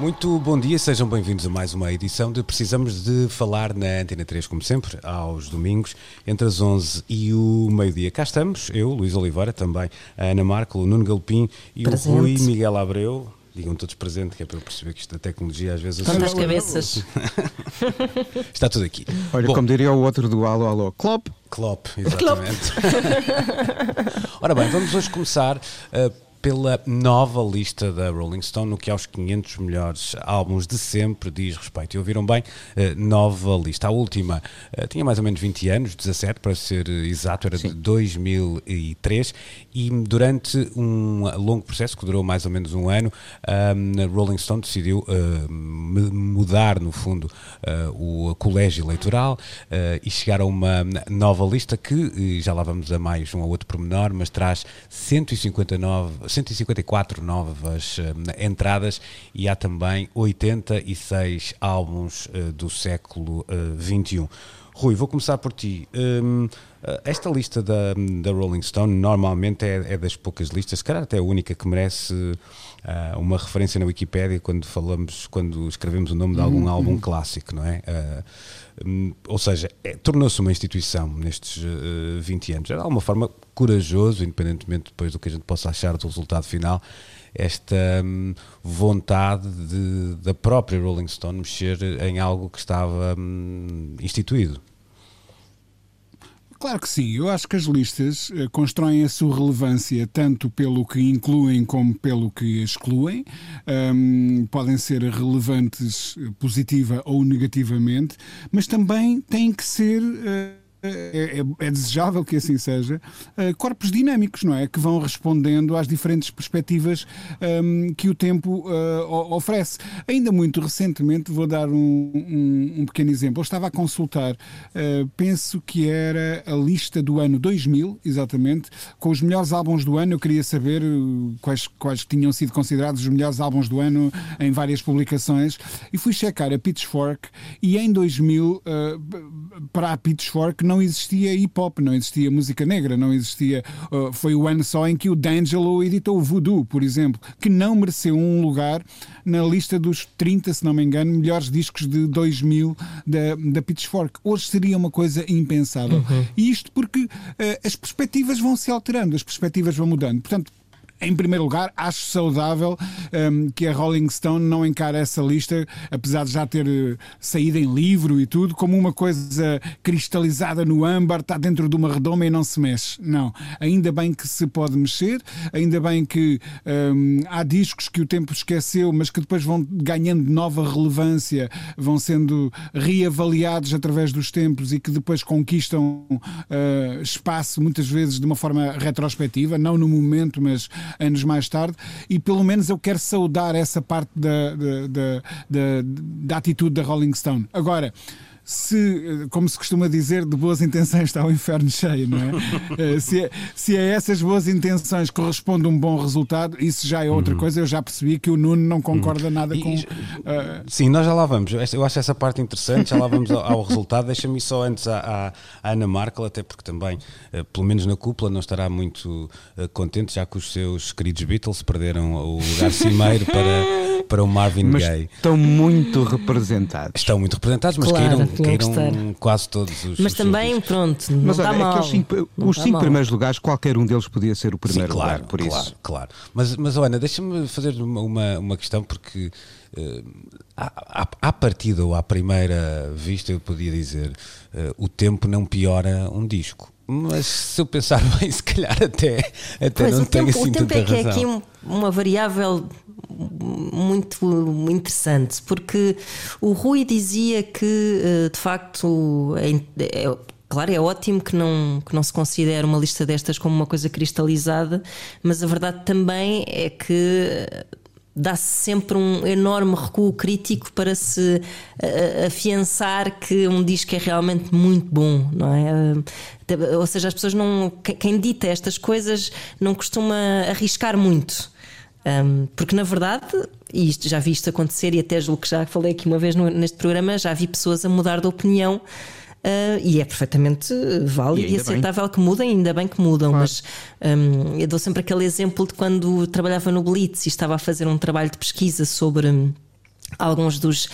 Muito bom dia, sejam bem-vindos a mais uma edição de Precisamos de Falar na Antena 3, como sempre, aos domingos, entre as 11 e o meio-dia. Cá estamos, eu, Luís Oliveira, também a Ana Marco, o Nuno Galpim e Presente. o Rui Miguel Abreu. Digam todos presente, que é para eu perceber que isto da tecnologia às vezes Quantas assusta. cabeças? está tudo aqui. Olha, Bom, como diria o outro do Alô Alô, Klopp. Klopp, exatamente. Ora bem, vamos hoje começar uh, pela nova lista da Rolling Stone, no que aos 500 melhores álbuns de sempre diz respeito. E ouviram bem? Uh, nova lista. A última uh, tinha mais ou menos 20 anos, 17 para ser uh, exato, era de 2003, e durante um longo processo que durou mais ou menos um ano, a Rolling Stone decidiu mu- mudar, no fundo, o colégio eleitoral e chegar a uma nova lista que, já lá vamos a mais um ou outro pormenor, mas traz 159, 154 novas uh, entradas e há também 86 álbuns uh, do século uh, 21. Rui, vou começar por ti. Hum, esta lista da, da Rolling Stone normalmente é, é das poucas listas, se calhar até a única que merece ah, uma referência na Wikipédia quando falamos, quando escrevemos o nome de algum álbum clássico, não é? Ah, hum, ou seja, é- tornou-se uma instituição nestes eh, 20 anos. Era de alguma forma corajoso, independentemente depois do que a gente possa achar do resultado final, esta hum, vontade de- da própria Rolling Stone mexer em algo que estava hum, instituído. Claro que sim. Eu acho que as listas eh, constroem a sua relevância tanto pelo que incluem como pelo que excluem. Ahm, podem ser relevantes eh, positiva ou negativamente, mas também têm que ser. eh, é, é- é desejável que assim seja, eh, corpos dinâmicos, não é? Que vão respondendo às diferentes perspectivas ahm, que o tempo o- oferece. Ainda muito recentemente, vou dar um, um- um pequeno exemplo. Eu estava a consultar, eh, penso que era a lista do ano 2000, exatamente, com os melhores álbuns do ano. Eu queria saber quais, quais tinham sido considerados os melhores álbuns do ano em várias publicações e fui checar a Pitchfork e em 2000, eh, para a Pitchfork, não existia hip hop, não existia música negra, não existia. eh, foi o ano só em que o D'Angelo editou o Voodoo, por exemplo, que não mereceu um lugar na lista dos 30, se não me engano, melhores discos de 2000 da, da Pitchfork. Hoje seria uma coisa impensável. E isto porque eh, as perspectivas vão se alterando, as perspectivas vão mudando. Portanto, em primeiro lugar, acho saudável hum, que a Rolling Stone não encara essa lista, apesar de já ter eh, saído em livro e tudo, como uma coisa cristalizada no âmbar, está dentro de uma redoma e não se mexe. Não. Ainda bem que se pode mexer, ainda bem que hum, há discos que o tempo esqueceu, mas que depois vão ganhando nova relevância, vão sendo reavaliados através dos tempos e que depois conquistam eh, espaço, muitas vezes de uma forma retrospectiva, não no momento, mas anos mais tarde, e pelo menos eu quero saudar essa parte da, da, da, da- da atitude da Rolling Stone. Agora. Se, como se costuma dizer, de boas intenções está o inferno cheio, não é? Eh, se, é- se a essas boas intenções corresponde um bom resultado, isso já é outra coisa. Eu já percebi que o Nuno não concorda nada E- com. e- eh, Sim, nós já lá vamos. Eu acho essa parte interessante, já lá vamos ao, ao resultado. Deixa-me só antes à, à- Ana Markel, até porque também, eh, pelo menos na cúpula, não estará muito contente, já que os seus queridos Beatles perderam o lugar cimeiro para, para o Marvin Mas Gaye. estão muito representados. Estão muito representados, mas Claro, caíram, tinham que caíram quase todos os. Mas os também, seus pronto, não Mas está olha, mal. cinco, Não os está cinco mal. primeiros lugares, qualquer um deles podia ser o primeiro Sim, claro, lugar, por claro, isso. Claro, Mas, mas Ana, deixa-me fazer uma, uma, uma questão, porque eh, à, à, partida ou à primeira vista eu podia dizer eh, o tempo não piora um disco. Mas se eu pensar bem, se calhar até, até Pois, não o tenho tempo, assim o tempo tanta é que é razão. aqui um- uma variável muito interessante, porque o Rui dizia que, eh, de facto, é, é- Claro, é ótimo que não, que não se considere uma lista destas como uma coisa cristalizada, mas a verdade também é que dá-se sempre um enorme recuo crítico para se uh, afiançar que um disco é realmente muito bom, não é? Ou seja, as pessoas não. Quem dita estas coisas não costuma arriscar muito. Um, porque na verdade, e isto já vi isto acontecer, e até julgo que já falei aqui uma vez no, neste programa, já vi pessoas a mudar de opinião. Uh, e é perfeitamente válido e, e aceitável bem. que mudem, ainda bem que mudam, claro. mas um, eu dou sempre aquele exemplo de quando trabalhava no Blitz e estava a fazer um trabalho de pesquisa sobre alguns dos,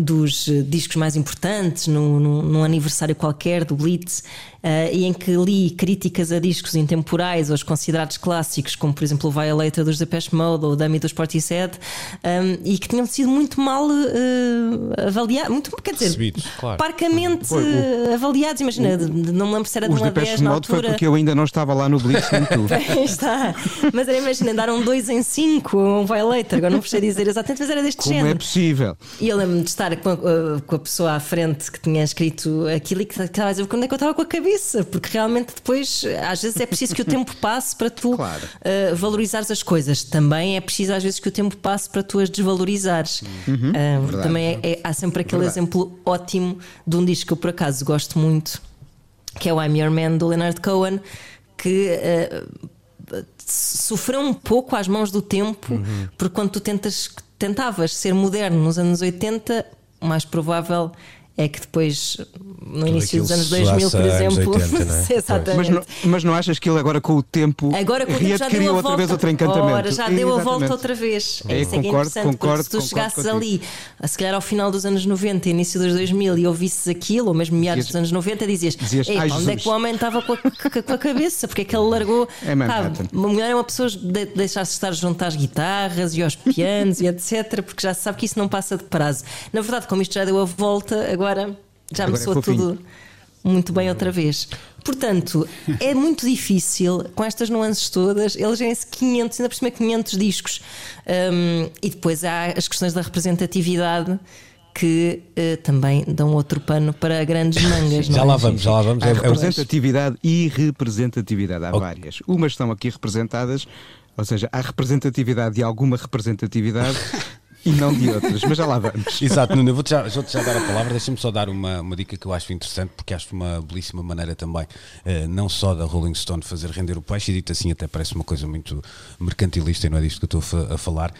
dos discos mais importantes num, num, num aniversário qualquer do Blitz uh, e em que li críticas a discos intemporais ou os considerados clássicos, como por exemplo o Violator dos Depeche Mode ou o Dummy dos Portishead, um, e que tinham sido muito mal uh, avaliados, muito, quer dizer, Recebidos, claro. parcamente Foi, o, avaliados. Imagina, o, não me lembro se era de uma 10 na altura. Foi porque eu ainda não estava lá no Blitz, nem tu. está. Mas era, imagina, daram 2 em 5 um Violator, agora não sei dizer exatamente, mas era deste Como género. é possível? E eu lembro-me de estar com a, com a, pessoa à frente que tinha escrito aquilo e que estava a dizer quando é que eu estava com a cabeça porque realmente depois, às vezes, é preciso que o tempo passe para tu claro. uh, valorizares as coisas. Também é preciso, às vezes, que o tempo passe para tu as desvalorizares. Uhum. Uh, também é, é, há sempre aquele verdade. exemplo ótimo de um disco que eu, por acaso, gosto muito, que é o I'm Your Man do Leonard Cohen, que. Uh, sofreu um pouco às mãos do tempo, uhum. porque quando tu tentas, tentavas ser moderno nos anos 80, o mais provável é que depois, no Tudo início dos anos 2000, por exemplo, 80, não é? exatamente. Mas não, mas não achas que ele agora com o tempo agora com o tempo já deu a outra volta. vez outro encantamento? Ora, já deu a volta outra vez. É, isso é, concordo, é concordo, se tu chegasses ali, se calhar ao final dos anos 90, início dos 2000 e ouvisses aquilo, ou mesmo meados dos anos 90, dizias, dizias Ei, onde é que o homem estava com a, com a cabeça? Porque é que ele largou? É pá, uma mulher é uma pessoa de deixar-se estar junto às guitarras e aos pianos e etc, porque já se sabe que isso não passa de prazo. Na verdade, como isto já deu a volta, agora já me é soa é tudo muito bem outra vez. Portanto, é muito difícil, com estas nuances todas, elegerem-se 500, ainda por cima 500 discos. Um, e depois há as questões da representatividade que uh, também dão outro pano para grandes mangas. já é? lá vamos, já lá vamos. Há é, representatividade é e representatividade, há okay. várias. Umas estão aqui representadas, ou seja, há representatividade e alguma representatividade e não de outras, mas já lá vamos. Exato, Nuno, eu vou-te já, vou já dar a palavra. Deixa-me só dar uma, uma dica que eu acho interessante, porque acho uma belíssima maneira também, uh, não só da Rolling Stone fazer render o peixe, e dito assim até parece uma coisa muito mercantilista e não é disto que eu estou a falar.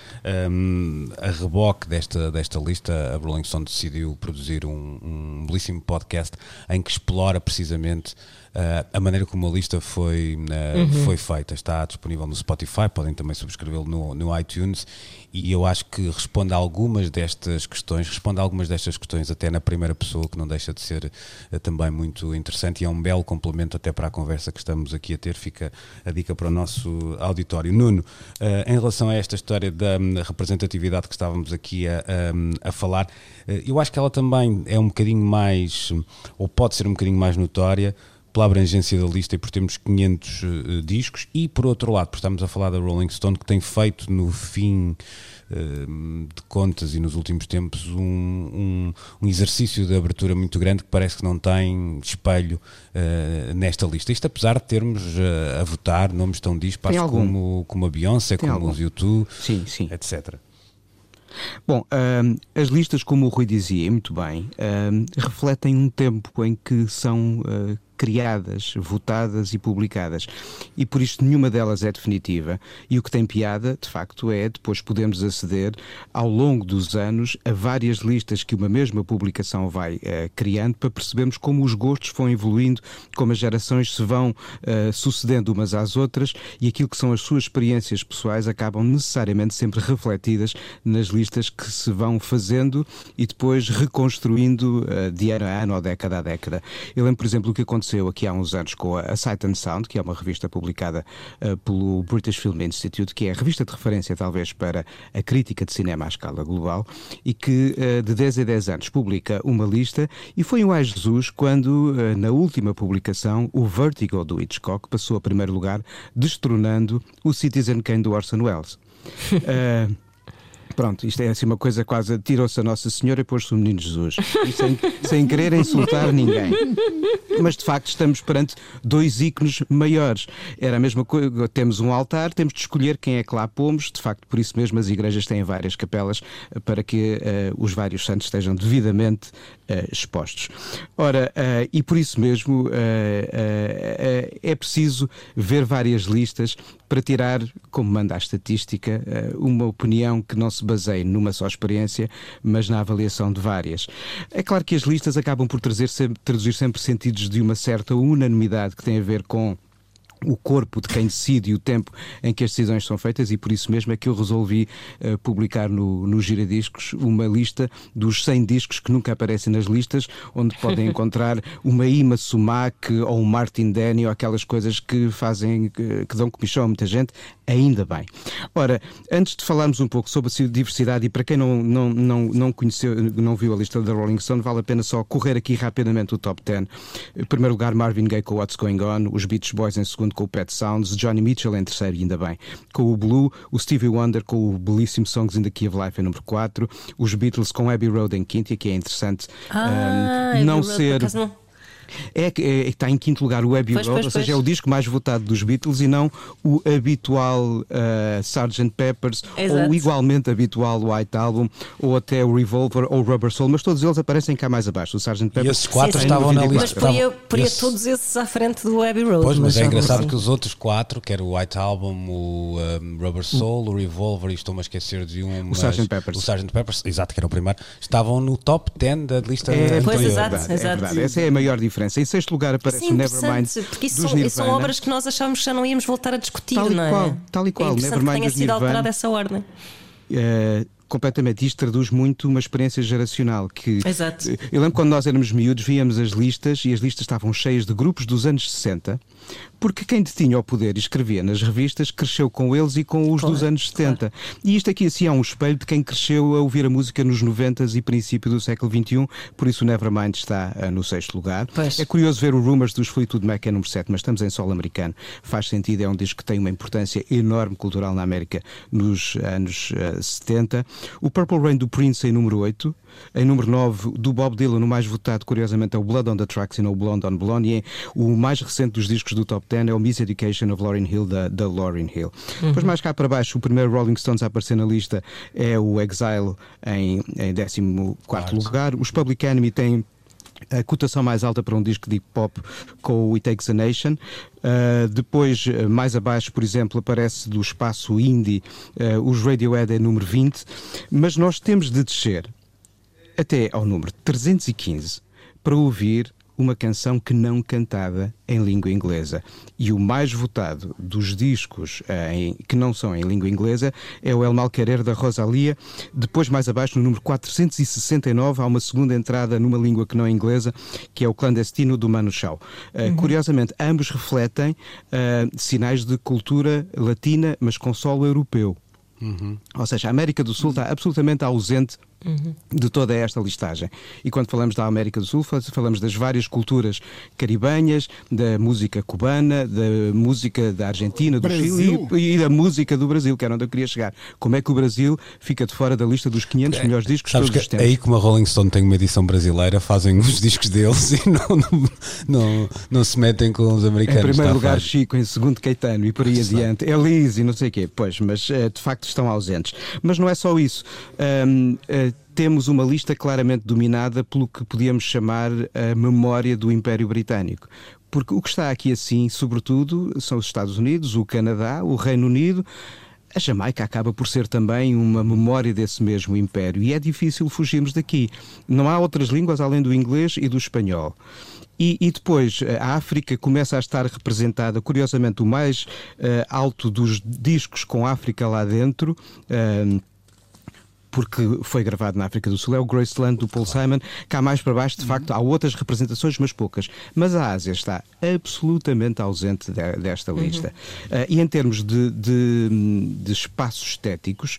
Um, a reboque desta, desta lista, a Rolling Stone decidiu produzir um, um belíssimo podcast em que explora precisamente Uh, a maneira como a lista foi, uh, uhum. foi feita está disponível no Spotify, podem também subscrevê-lo no, no iTunes e eu acho que responde a algumas destas questões, responde a algumas destas questões até na primeira pessoa, que não deixa de ser uh, também muito interessante e é um belo complemento até para a conversa que estamos aqui a ter. Fica a dica para o nosso auditório. Nuno, uh, em relação a esta história da um, representatividade que estávamos aqui a, a, a falar, uh, eu acho que ela também é um bocadinho mais, ou pode ser um bocadinho mais notória pela abrangência da lista e por termos 500 uh, discos e por outro lado, por estamos a falar da Rolling Stone que tem feito no fim uh, de contas e nos últimos tempos um, um, um, exercício de abertura muito grande que parece que não tem espelho uh, nesta lista. Isto apesar de termos a votar nomes tão dispares como, como a Beyoncé, tem como algum. os YouTube, sim, sim. etc. Bom, as listas, como o Rui dizia muito bem, refletem um tempo em que são uh, criadas, votadas e publicadas. E por isto nenhuma delas é definitiva. E o que tem piada, de facto, é depois podemos aceder ao longo dos anos a várias listas que uma mesma publicação vai uh, criando para percebermos como os gostos vão evoluindo, como as gerações se vão uh, sucedendo umas às outras e aquilo que são as suas experiências pessoais acabam necessariamente sempre refletidas nas listas que se vão fazendo e depois reconstruindo uh, de ano a ano ou década a década. Eu lembro, por exemplo, o que aconteceu aconteceu aqui há uns anos com a Sight and Sound, que é uma revista publicada uh, pelo British Film Institute, que é a revista de referência talvez para a crítica de cinema à escala global, e que uh, de 10 a 10 anos publica uma lista, e foi o Ai Jesus quando, uh, na última publicação, o Vertigo do Hitchcock passou a primeiro lugar, destronando o Citizen Kane do Orson Welles. Pronto, isto é assim uma coisa quase. Tirou-se a Nossa Senhora e pôs-se o Menino Jesus. Sem, sem querer insultar ninguém. Mas de facto estamos perante dois ícones maiores. Era a mesma coisa. Temos um altar, temos de escolher quem é que lá pomos. De facto, por isso mesmo as igrejas têm várias capelas eh, para que uh, os vários santos estejam devidamente expostos. Ora, uh, e por isso mesmo é preciso ver várias listas para tirar, como manda a estatística, uma opinião que não se baseie numa só experiência, mas na avaliação de várias. É claro que as listas acabam por trazer, traduzir sempre sentidos de uma certa unanimidade que tem a ver com o corpo de quem decide e o tempo em que as decisões são feitas e por isso mesmo é que eu resolvi uh, publicar no, no Giradiscos uma lista dos 100 discos que nunca aparecem nas listas, onde podem encontrar uma Ima Sumac ou um Martin Denny ou aquelas coisas que fazem, que, que dão comichão a muita gente, ainda bem. Ora, antes de falarmos um pouco sobre a diversidade e para quem não, não, não, não conheceu, não viu a lista da Rolling Stone, vale a pena só correr aqui rapidamente o top 10. Em primeiro lugar, Marvin Gaye com What's Going On, os Beach Boys em segundo com o Pet Sounds, Johnny Mitchell em terceiro, ainda bem, com o Blue, o Stevie Wonder com o belíssimo Songs in the Key of Life em número 4, os Beatles com Abbey Road em quinto, e aqui é interessante ah, um, não ser. É que é, está em quinto lugar o Abbey Road, ou seja, pois. é o disco mais votado dos Beatles e não o habitual uh, Sgt. Peppers Exato. ou igualmente habitual White Album ou até o Revolver ou o Rubber Soul, mas todos eles aparecem cá mais abaixo. O Sgt. Peppers. E esses quatro sim, estavam na lista. Mas poria, poria esse... todos esses à frente do Abbey Road. Pois, mas, mas é engraçado assim. que os outros quatro, que era o White Album, o um, Rubber Soul, o Revolver, e estou-me a esquecer de um. O Sgt. Peppers. O Sgt. Peppers, exato, que era o primeiro, estavam no top 10 da lista é, anterior. Pois, exato, é verdade, exato. É verdade. Essa é a maior diferença. Em sexto lugar aparece Sim, o Nevermind. Porque isso são, são, obras que nós achávamos que já não íamos voltar a discutir, tal não é? Qual, tal e qual. É Nevermind que tenha sido alterada essa ordem. Uh, completamente. Isto traduz muito uma experiência geracional. Que, Exato. Eu lembro quando nós éramos miúdos, víamos as listas e as listas estavam cheias de grupos dos anos 60 porque quem detinha o poder e escrevia nas revistas cresceu com eles e com os claro, dos anos 70. Claro. E isto aqui assim é um espelho de quem cresceu a ouvir a música nos 90 e princípio do século XXI, por isso o Nevermind está uh, no sexto lugar. Pois. É curioso ver o Rumors dos Fleetwood Mac é número 7, mas estamos em solo americano. Faz sentido, é um disco que tem uma importância enorme cultural na América nos anos uh, 70. O Purple Rain do Prince em número 8. Em número 9, do Bob Dylan, o mais votado, curiosamente, é o Blood on the Tracks e não o Blonde on Blonde. E é o mais recente dos discos do Top 10 é o Miss Education of Lauryn Hill, da, da Lauryn Hill. Uhum. Depois, mais cá para baixo, o primeiro Rolling Stones a aparecer na lista é o Exile, em, em 14 claro. lugar. Os Public Enemy têm a cotação mais alta para um disco de hip hop com o It Takes a Nation. Uh, depois, mais abaixo, por exemplo, aparece do espaço indie uh, os Radiohead é número 20. Mas nós temos de descer até ao número 315 para ouvir uma canção que não cantada em língua inglesa. E o mais votado dos discos eh, em, que não são em língua inglesa é o El Malquerer da Rosalia. Depois, mais abaixo, no número 469, há uma segunda entrada numa língua que não é inglesa, que é o Clandestino do Manu Chao. Uh, uhum. Curiosamente, ambos refletem uh, sinais de cultura latina, mas com solo europeu. Uhum. Ou seja, a América do Sul está absolutamente ausente Uhum. de toda esta listagem. E quando falamos da América do Sul, falamos das várias culturas caribenhas, da música cubana, da música da Argentina, do Brasil. Chile e, da música do Brasil, que era onde eu queria chegar. Como é que o Brasil fica de fora da lista dos 500 é, melhores discos Sabes todos que Aí como a Rolling Stone tem uma edição brasileira, fazem os discos deles e não, não, não, não se metem com os americanos. Em primeiro lugar, Chico, em segundo, Caetano e por aí adiante. Elise e não sei o quê. Pois, mas eh, de facto estão ausentes. Mas não é só isso. Um, uh, temos uma lista claramente dominada pelo que podíamos chamar a memória do Império Britânico. Porque o que está aqui assim, sobretudo, são os Estados Unidos, o Canadá, o Reino Unido. A Jamaica acaba por ser também uma memória desse mesmo império e é difícil fugirmos daqui. Não há outras línguas além do inglês e do espanhol. E, e, depois a África começa a estar representada, curiosamente, o mais uh, alto dos discos com África lá dentro. Uh, porque foi gravado na África do Sul, é o Graceland do Paul Simon. Cá mais para baixo, de facto, há outras representações, mas poucas. Mas a Ásia está absolutamente ausente de, desta lista. Uh, e em termos de, de, de espaços estéticos,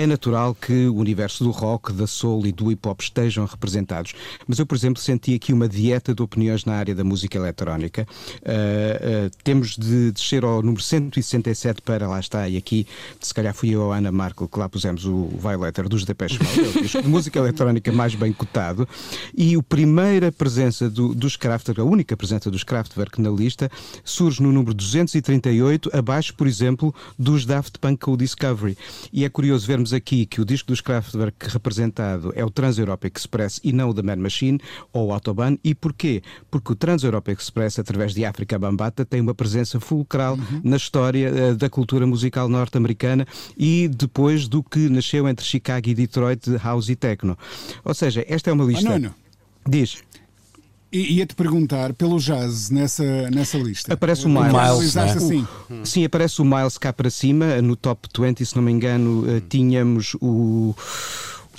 é natural que o universo do rock, da soul e do hip hop estejam representados. Mas eu, por exemplo, senti aqui uma dieta de opiniões na área da música eletrónica. Uh, uh, temos de descer ao número 167 para lá está, e aqui se calhar fui eu ou a Ana Marco que lá pusemos o Violator dos Depeche Mode, é o música eletrónica mais bem cotado. E a primeira presença do, dos Kraftwerk, a única presença dos Kraftwerk na lista, surge no número 238, abaixo, por exemplo, dos Daft Punk com o Discovery. E é curioso vermos aqui que o disco dos Kraftwerk representado é o Trans-Europe Express e não o da Man Machine ou o Autobahn. E porquê? Porque o Trans-Europe Express, através de África Bambata, tem uma presença fulcral uhum. na história uh, da cultura musical norte-americana e depois do que nasceu entre Chicago e Detroit, House e Techno. Ou seja, esta é uma lista. Oh, não, não. Diz. Ia-te perguntar pelo jazz nessa, nessa lista. Aparece o Miles. O Miles né? assim. o, sim, aparece o Miles cá para cima. No top 20, se não me engano, hum. tínhamos o.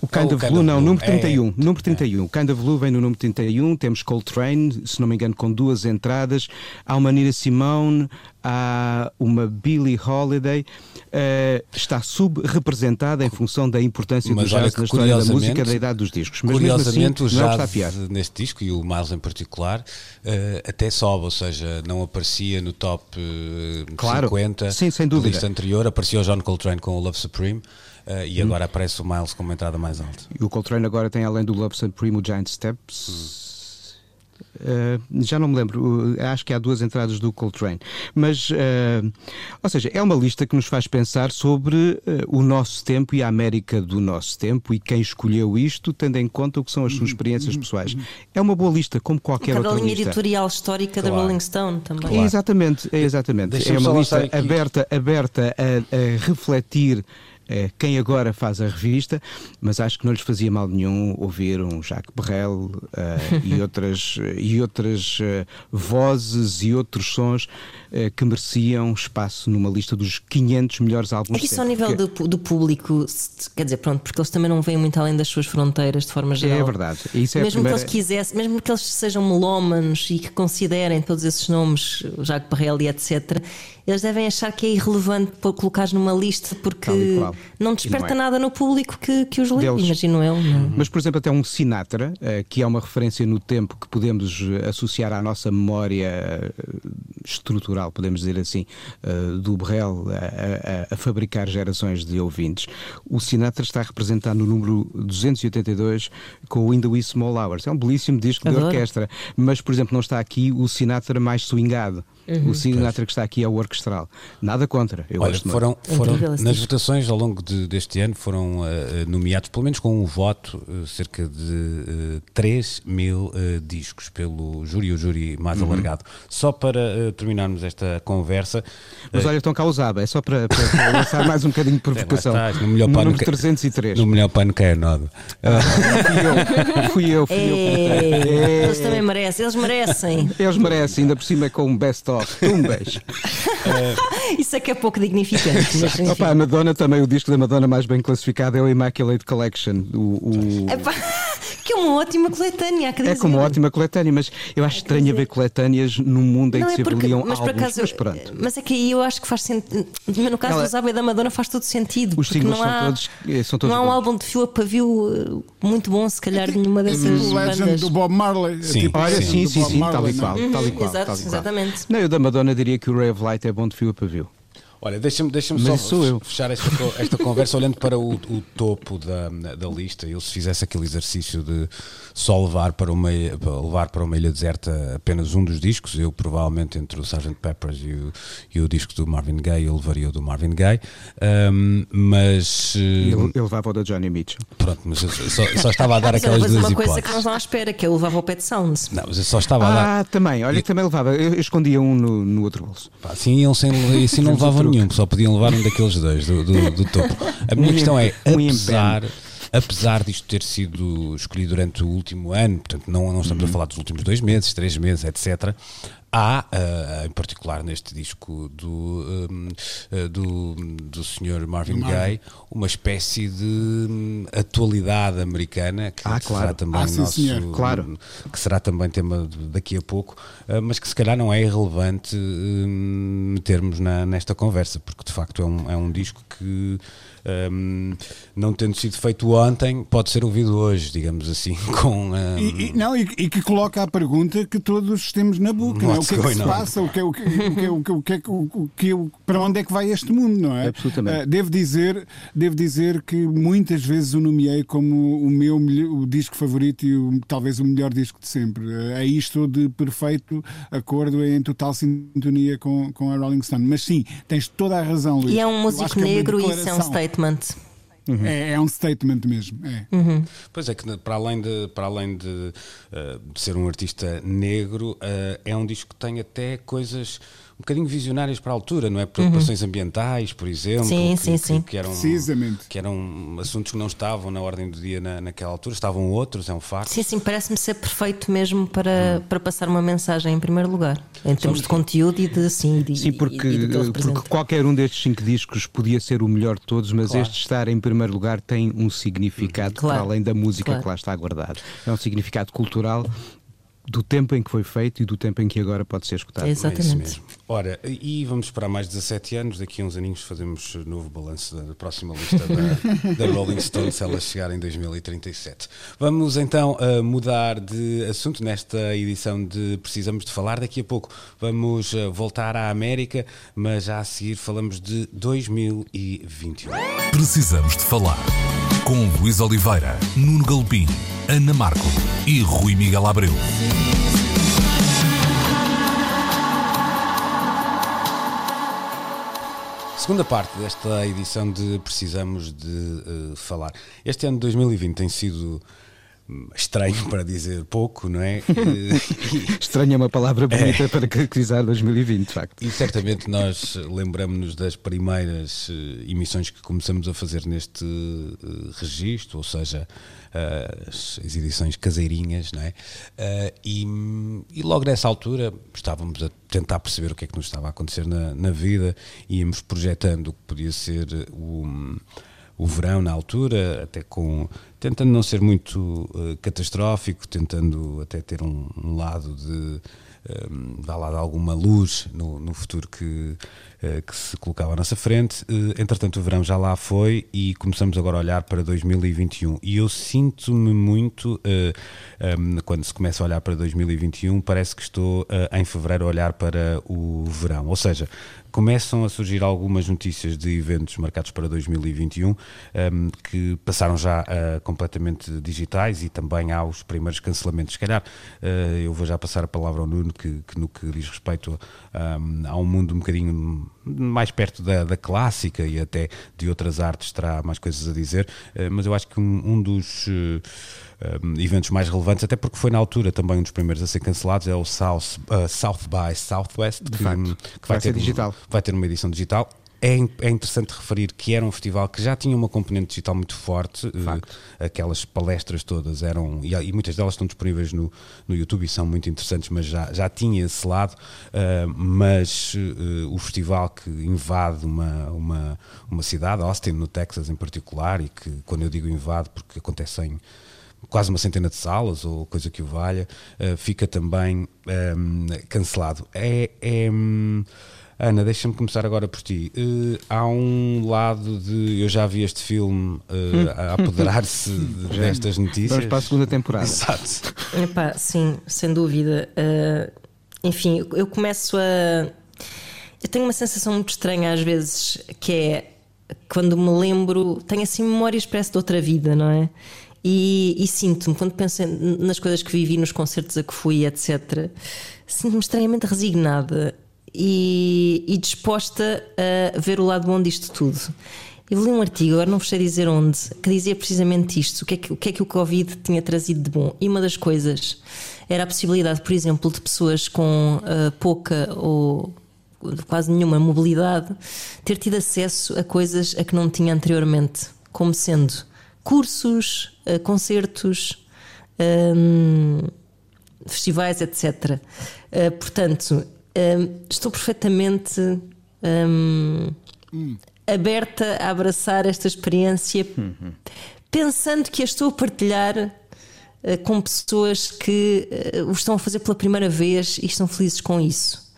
O Blue, não, número 31. É. Número 31. É. Of Blue vem no número 31. Temos Coltrane, se não me engano, com duas entradas. Há uma Nina Simone, há uma Billie Holiday. Uh, está subrepresentada em função da importância mas do jazz na história da música da idade dos discos. Mas curiosamente, assim, o jazz neste disco e o Miles em particular uh, até sobe, ou seja, não aparecia no top uh, claro, 50 sim, sem dúvida. da lista anterior, aparecia o John Coltrane com o Love Supreme. Uh, e agora hum. aparece o Miles com uma entrada mais alta. E o Coltrane agora tem, além do Love Supreme, o Giant Steps. Hum. Uh, já não me lembro, uh, acho que há duas entradas do Coltrane. Mas, uh, ou seja, é uma lista que nos faz pensar sobre o nosso tempo e a América do nosso tempo e quem escolheu isto, tendo em conta o que são as suas experiências pessoais. É uma boa lista, como qualquer Cada outra linha lista. editorial histórica claro. da Rolling Stone também. Claro. É exatamente, é exatamente. É uma lista aberta, aberta a, a refletir é quem agora faz a revista, mas acho que não lhes fazia mal nenhum ouvir um Jacques Brel uh, e outras, e outras uh, vozes e outros sons uh, que mereciam espaço numa lista dos 500 melhores álbuns. É isso ao nível do, do, público, quer dizer, pronto, porque eles também não vêm muito além das suas fronteiras de forma geral. É verdade. Isso é mesmo primeira... que eles quisessem, mesmo que eles sejam melómanos e que considerem todos esses nomes, Jacques Brel e etc eles devem achar que é irrelevante colocar numa lista porque não desperta não é. nada no público que, que os lê, imagino eu. Não. Mas, por exemplo, até um Sinatra, eh, que é uma referência no tempo que podemos eh, associar à nossa memória eh, estrutural, podemos dizer assim, do Brel a, a, a fabricar gerações de ouvintes. O Sinatra está representado no número 282 com o In the Wee Small Hours. É um belíssimo disco Adoro. de orquestra, mas, por exemplo, não está aqui o Sinatra mais swingado. Uhum. O Sinatra que está aqui é o orquestral. Nada contra. Eu Olha, gosto foram, foram nas votações ao longo de, deste ano foram uh, nomeados, pelo menos com um voto, uh, cerca de uh, 3 mil uh, discos pelo júri, o júri mais uhum. alargado. Só para terminarmos esta conversa. Mas olha, estão cá usava, é só para, para, para lançar mais um bocadinho de provocação. É, estás, no melhor pano número 303. No melhor pano que é nodo. Ah, fui eu, fui eu. Fui eu. É, eles também merecem, eles merecem. Eles merecem, ainda por cima com um best-of tumbas. Isso é que é pouco dignificante. Mas, Opa, a Madonna também, o disco da Madonna mais bem classificado é o Immaculate Collection. O, o... Epá, que é uma ótima coletânea. É como uma ótima coletânea, mas eu acho estranho haver coletâneas num mundo em que é se avaliam mas, álbuns. Acaso, mas pronto. Mas é que aí eu acho que faz sentido. No caso Ela... do Zaba e da Madonna faz todo sentido. Os singles há, são, todos, eh, são todos. Não há um álbum de fio a pavio eh, muito bom, se calhar, é nenhuma dessas. O Legend do Bob Marley. Sim, tipo, olha, sim, sim, sim, tal e qual. Tal e qual. Exatamente. Não, eu da Madonna diria que o Ray of Light é bom de fio a pavio. Olha, deixa-me deixa só fechar esta, esta conversa olhando para o, o, topo da, da lista. Eu, se fizesse aquele exercício de só levar para, uma, levar para uma ilha deserta apenas um dos discos, eu provavelmente entre o Sgt. Peppers e o, e o disco do Marvin Gaye, eu levaria o do Marvin Gaye. Um, mas. Eu, eu levava o da Johnny Mitchell. Pronto, mas eu só, só estava a dar aquelas duas hipóteses. uma coisa que nós não à espera, que eu levava o Pet Sounds. Não, mas eu só estava ah, a dar. Ah, também, olha que também levava. Eu, eu escondia um no, no outro bolso. Pá, sim, iam sem, assim não levavam nenhum, só podiam levar um daqueles dois, do, do, do topo. A minha questão é, apesar apesar disto ter sido escolhido durante o último ano, portanto não, não estamos uhum. a falar dos últimos dois meses, três meses, etc., há, uh, em particular neste disco do, um, uh, do, do Sr. Marvin Gaye, uma espécie de um, atualidade americana que ah, será claro. também ah, sim, nosso, senhor. Claro. que será também tema daqui a pouco, uh, mas que se calhar não é irrelevante hum, metermos na, nesta conversa, porque de facto é um, é um disco que um, não tendo sido feito ontem, pode ser ouvido hoje, digamos assim, com. Um, e, e, não, e, e, que coloca a pergunta que todos temos na boca: não é? o que é que se passa, o que é, o que, o que, o que, o que, o que, para onde é que vai este mundo, não é? Absolutamente. Uh, devo, dizer, devo dizer que muitas vezes o nomeei como o meu o disco favorito e o, talvez o melhor disco de sempre. Uh, aí estou de perfeito acordo em total sintonia com, com a Rolling Stone. Mas sim, tens toda a razão, Luís. E é um músico negro e isso é um statement. Uhum. É, é, um statement mesmo. É. Uhum. Pois é que para além de, para além de, uh, de ser um artista negro, uh, é um disco que tem até coisas um bocadinho visionárias para a altura, não é? Preocupações uhum. ambientais, por exemplo. Sim, que, sim, que, sim. Que eram, Precisamente. Que eram assuntos que não estavam na ordem do dia na, naquela altura, estavam outros, é um facto. Sim, sim, parece-me ser perfeito mesmo para, uhum. para passar uma mensagem em primeiro lugar, em termos Sim. de conteúdo e de sim, de, sim porque, e, e porque qualquer um destes cinco discos podia ser o melhor de todos, mas claro. este estar em primeiro lugar tem um significado claro. para além da música Claro. que lá está guardado. É um significado cultural do tempo em que foi feito e do tempo em que agora pode ser escutado. É isso Exatamente. mesmo. Ora, e vamos esperar mais 17 anos, daqui a uns aninhos fazemos novo balanço da próxima lista da, da Rolling Stone se ela chegar em 2037. Vamos então uh, mudar de assunto nesta edição de Precisamos de Falar. Daqui a pouco vamos uh, voltar à América, mas já a seguir falamos de 2021. Precisamos de Falar. Com Luís Oliveira, Nuno Galpim, Ana Marco e Rui Miguel Abreu. Segunda parte desta edição de Precisamos de uh, Falar. Este ano de 2020 tem sido hum, estranho para dizer pouco, não é? Estranho é uma palavra bonita é. para caracterizar 2020, de facto. E certamente nós lembramos-nos das primeiras uh, emissões que começamos a fazer neste registro, ou seja, as, as, edições caseirinhas, não é? E, e, logo nessa altura estávamos a tentar perceber o que é que nos estava a acontecer na, na vida, íamos projetando o que podia ser o o verão na altura, até com tentando não ser muito uh, catastrófico, tentando até ter um, um lado de dar lá alguma luz no, no futuro que, uh, que se colocava à nossa frente. Uh, entretanto, o verão já lá foi e começamos agora a olhar para 2021. E eu sinto-me muito, um, quando se começa a olhar para 2021, parece que estou em fevereiro a olhar para o verão. Ou seja, começam a surgir algumas notícias de eventos marcados para 2021 um, que passaram já uh, completamente digitais e também há os primeiros cancelamentos. Se calhar uh, eu vou já passar a palavra ao Nuno, que, que no que diz respeito um, a um mundo um bocadinho mais perto da, da, clássica e até de outras artes terá mais coisas a dizer, uh, mas eu acho que um, um dos um, eventos mais relevantes, até porque foi na altura também um dos primeiros a ser cancelados, é o South, uh, South by Southwest, que, que, vai, vai, ter, digital. vai ter uma edição digital. É, é, interessante referir que era um festival que já tinha uma componente digital muito forte, uh, aquelas palestras todas eram, e, e, muitas delas estão disponíveis no, no YouTube e são muito interessantes, mas já, já tinha esse lado. Uh, mas uh, o festival que invade uma, uma, uma cidade, Austin, no Texas em particular, e que quando eu digo invade, porque acontece em quase uma centena de salas ou coisa que o valha, uh, fica também um, cancelado. É, é um, Ana, deixa-me começar agora por ti. Uh, há um lado de. Eu já vi este filme uh, a apoderar-se destas notícias. Vamos para a segunda temporada. Exato. Epá, sim, sem dúvida. enfim, eu começo a. Eu tenho uma sensação muito estranha às vezes, que é quando me lembro. Tenho assim memórias, parece de outra vida, não é? E, e sinto-me, quando penso nas coisas que vivi, nos concertos a que fui, etc., sinto-me estranhamente resignada e, e, disposta a ver o lado bom disto tudo. Eu li um artigo, agora não vos sei dizer onde, que dizia precisamente isto: o que, é que, o que é que o Covid tinha trazido de bom. E uma das coisas era a possibilidade, por exemplo, de pessoas com uh, pouca ou quase nenhuma mobilidade ter tido acesso a coisas a que não tinha anteriormente, como sendo cursos, uh, concertos, um, festivais, etc. Uh, portanto, um, estou perfeitamente um, aberta a abraçar esta experiência, uhum. pensando que a estou a partilhar uh, com pessoas que o estão a fazer pela primeira vez e estão felizes com isso.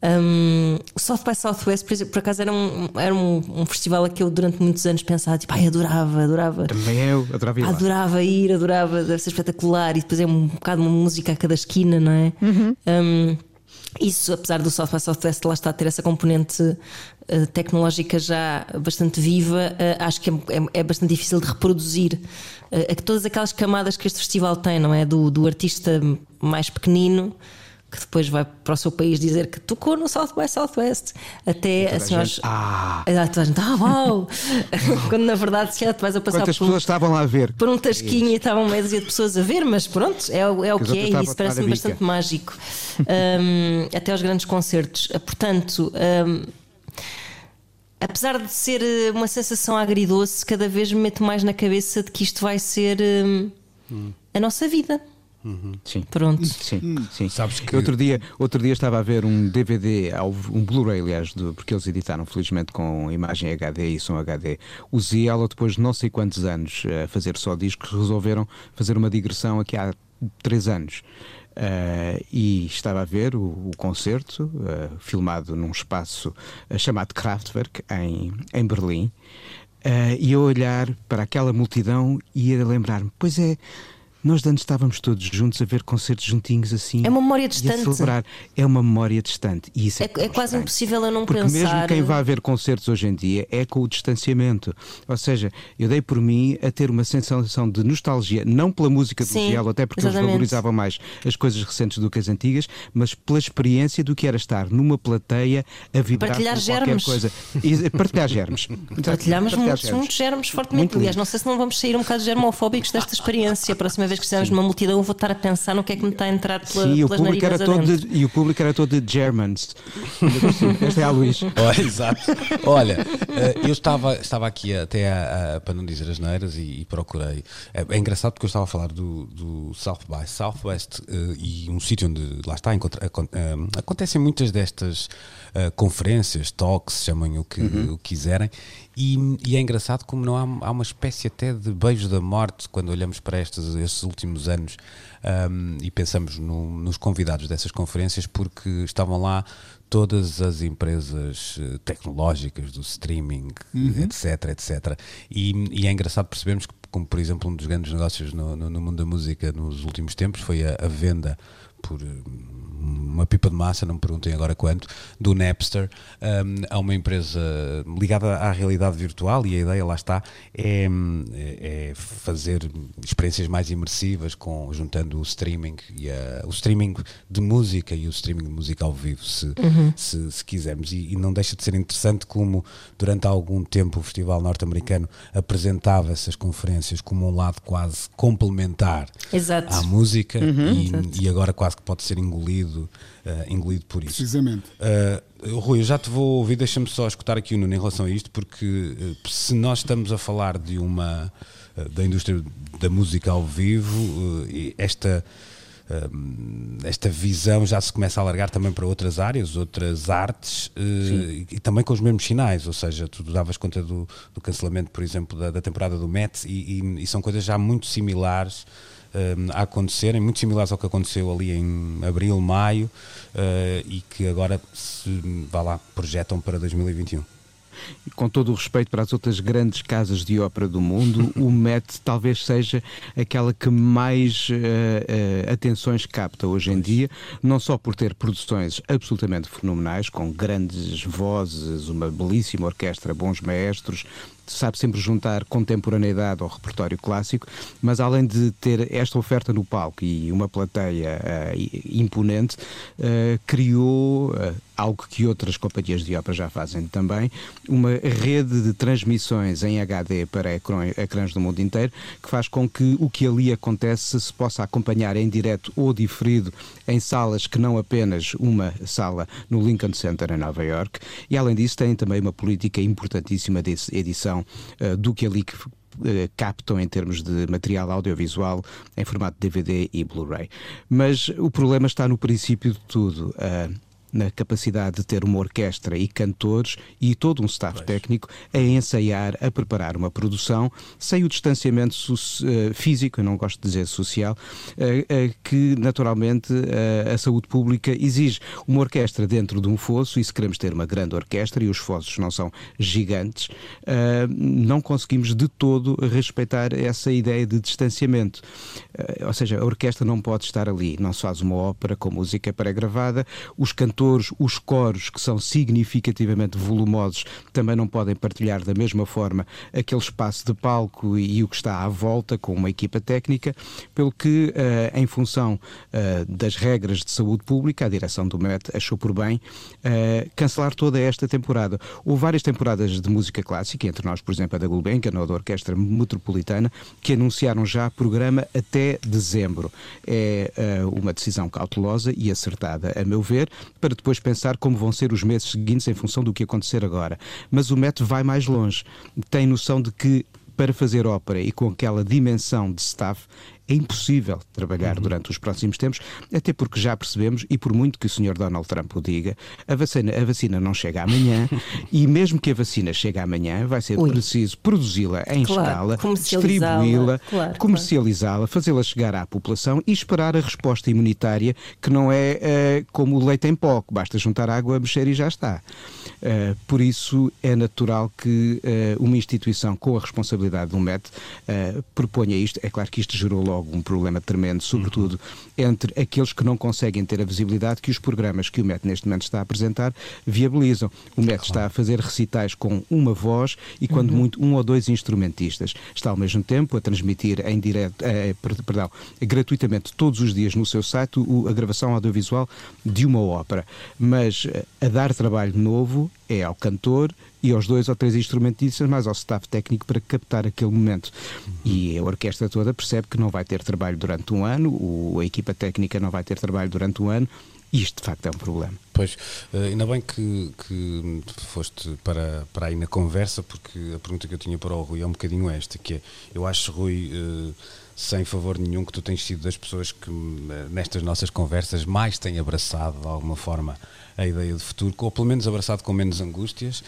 Um, o South by Southwest, por, exemplo, por acaso, era, um, era um, um, festival a que eu durante muitos anos pensava, tipo, ai, adorava, adorava. Também eu, adorava ir. Lá. Adorava ir, adorava, deve ser espetacular. E depois é um bocado uma música a cada esquina, não é? Uhum. Um, isso, apesar do South by Southwest lá está a ter essa componente uh, tecnológica já bastante viva, uh, acho que é, é, é, bastante difícil de reproduzir uh, todas aquelas camadas que este festival tem, não é? Do, do artista mais pequenino que depois vai para o seu país dizer que tocou no South by Southwest. Até a gente, ah, toda a gente, ah, uau! Quando na verdade se tu vais a passar Quantas por, pessoas estavam lá a ver? Por um tasquinho e estavam meia dúzia de pessoas a ver, mas pronto, é, é o que é e isso parece-me bastante mágico. Um, até aos grandes concertos. Portanto. Um, apesar de ser uma sensação agridoce, cada vez me meto mais na cabeça de que isto vai ser hum. a nossa vida. Uhum. Sim. Pronto. Sim, hum. sim. Sabes que outro dia, outro dia estava a ver um DVD, um Blu-ray, aliás, do, porque eles editaram, felizmente, com imagem HD e som HD. O Zielo, depois de não sei quantos anos a fazer só discos, resolveram fazer uma digressão aqui há três anos. Uh, e estava a ver o, o concerto, uh, filmado num espaço uh, chamado Kraftwerk, em, em Berlim, e a olhar para aquela multidão e a lembrar-me: pois é nós antes estávamos todos juntos a ver concertos juntinhos assim. É uma memória distante. celebrar. É uma memória distante. E isso é, é, é quase impossível eu não Porque pensar. mesmo quem vai ver concertos hoje em dia é com o distanciamento. Ou seja, eu dei por mim a ter uma sensação de nostalgia, não pela música do Sim, até porque exatamente. eles valorizavam mais as coisas recentes do que as antigas, mas pela experiência do que era estar numa plateia a vibrar partilhar com germes. qualquer coisa. E, partilhar germes. Partilhamos muitos, germes. muitos germes fortemente. Muito Aliás, não sei se não vamos sair um bocado germofóbicos desta experiência. A próxima vez que estivermos numa multidão, vou estar a pensar no que é que me está a entrar pela, Sim, o público era todo de, E o público era todo de Germans. este é a Luís. Olha, exato. Olha, eh, eu estava, estava aqui até a, a, para não dizer as neiras e, e, procurei. É, é, engraçado porque eu estava a falar do, do South by Southwest uh, e um sítio onde lá está, encontra, uh, acontecem muitas destas uh, conferências, talks, chamem o que, uhum. o que quiserem, e, e, é engraçado como não há, há, uma espécie até de beijo da morte quando olhamos para estes, estes últimos anos um, e pensamos no, nos convidados dessas conferências, porque estavam lá todas as empresas eh, tecnológicas do streaming, uhum. etc, etc. E, e, é engraçado percebermos que, como por exemplo, um dos grandes negócios no, no, no mundo da música nos últimos tempos foi a, a venda por uma pipa de massa, não me perguntem agora quanto, do Napster um, a uma empresa ligada à realidade virtual e a ideia lá está é, é fazer experiências mais imersivas com juntando o streaming e a, o streaming de música e o streaming de música ao vivo, se, uhum. se, se, quisermos. E, e, não deixa de ser interessante como durante algum tempo o Festival Norte-Americano apresentava essas conferências como um lado quase complementar Exato. à música uhum. e, e agora quase que pode ser engolido, uh, engolido por isso. Precisamente. Uh, Rui, eu já te vou ouvir, deixa-me só escutar aqui o Nuno em relação a isto, porque uh, se nós estamos a falar de uma da indústria da música ao vivo, esta esta visão já se começa a alargar também para outras áreas, outras artes e, e, também com os mesmos sinais, ou seja, tu davas conta do, do cancelamento, por exemplo, da, da temporada do Met e, e, e, são coisas já muito similares uh, a acontecerem, muito similares ao que aconteceu ali em abril, maio, uh, e que agora se vá lá, projetam para 2021 com todo o respeito para as outras grandes casas de ópera do mundo, o Met talvez seja aquela que mais uh, uh, atenções capta hoje em dia, não só por ter produções absolutamente fenomenais, com grandes vozes, uma belíssima orquestra, bons maestros, sabe sempre juntar contemporaneidade ao repertório clássico, mas além de ter esta oferta no palco e uma plateia uh, imponente, uh, criou uh, algo que outras companhias de ópera já fazem também, uma rede de transmissões em HD para ecrãs do mundo inteiro, que faz com que o que ali acontece se possa acompanhar em direto ou diferido em salas que não apenas uma sala no Lincoln Center em Nova York, e além disso tem também uma política importantíssima de edição uh, do que ali uh, captam em termos de material audiovisual em formato DVD e Blu-ray. Mas o problema está no princípio de tudo. Uh, na capacidade de ter uma orquestra e cantores e todo um staff técnico a ensaiar, a preparar uma produção sem o distanciamento uh, físico, eu não gosto de dizer social, uh, uh, que naturalmente a saúde pública exige. Uma orquestra dentro de um fosso, e se queremos ter uma grande orquestra, e os fossos não são gigantes, não conseguimos de todo respeitar essa ideia de distanciamento. ou seja, a orquestra não pode estar ali, não se faz uma ópera com música pré-gravada, os cantores cantores, os coros, que são significativamente volumosos, também não podem partilhar da mesma forma aquele espaço de palco e, e o que está à volta com uma equipa técnica, pelo que, uh, em função uh, das regras de saúde pública, a direção do MET achou por bem uh, cancelar toda esta temporada. Houve várias temporadas de música clássica, entre nós, por exemplo, a da Gulbenkian ou da Orquestra Metropolitana, que anunciaram já programa até dezembro. É uma decisão cautelosa e acertada, a meu ver, para depois pensar como vão ser os meses seguintes em função do que acontecer agora. Mas o método vai mais longe. Tem noção de que para fazer ópera e com aquela dimensão de staff é impossível trabalhar uhum. durante os próximos tempos, até porque já percebemos, e por muito que o Sr. Donald Trump o diga, a vacina, a vacina não chega amanhã, e mesmo que a vacina chegue amanhã, vai ser Ui. preciso produzi-la em claro, escala, distribuí-la, claro, comercializá-la, claro. fazê-la chegar à população e esperar a resposta imunitária, que não é uh, como o leite em pó, que basta juntar água, mexer e já está. Uh, por isso é natural que uh, uma instituição com a responsabilidade do MET proponha isto. É claro que isto gerou logo logo um problema tremendo, sobretudo uhum. entre aqueles que não conseguem ter a visibilidade que os programas que o MET neste momento está a apresentar viabilizam. O MET claro. está a fazer recitais com uma voz e, quando uhum. muito, um ou dois instrumentistas. Está ao mesmo tempo a transmitir em direto, eh, perdão, gratuitamente todos os dias no seu site o, a gravação audiovisual de uma ópera. Mas eh, a dar trabalho novo é ao cantor e aos dois ou três instrumentistas, mais ao staff técnico para captar aquele momento. E a orquestra toda percebe que não vai ter trabalho durante um ano, o, a equipa técnica não vai ter trabalho durante um ano, e isto de facto é um problema. Pois, eh, ainda bem que, que foste para, para aí na conversa, porque a pergunta que eu tinha para o Rui é um bocadinho esta, que é, eu acho, Rui, eh, sem favor nenhum, que tu tens sido das pessoas que eh, nestas nossas conversas mais têm abraçado de alguma forma a ideia de futuro, ou pelo menos abraçado com menos angústias,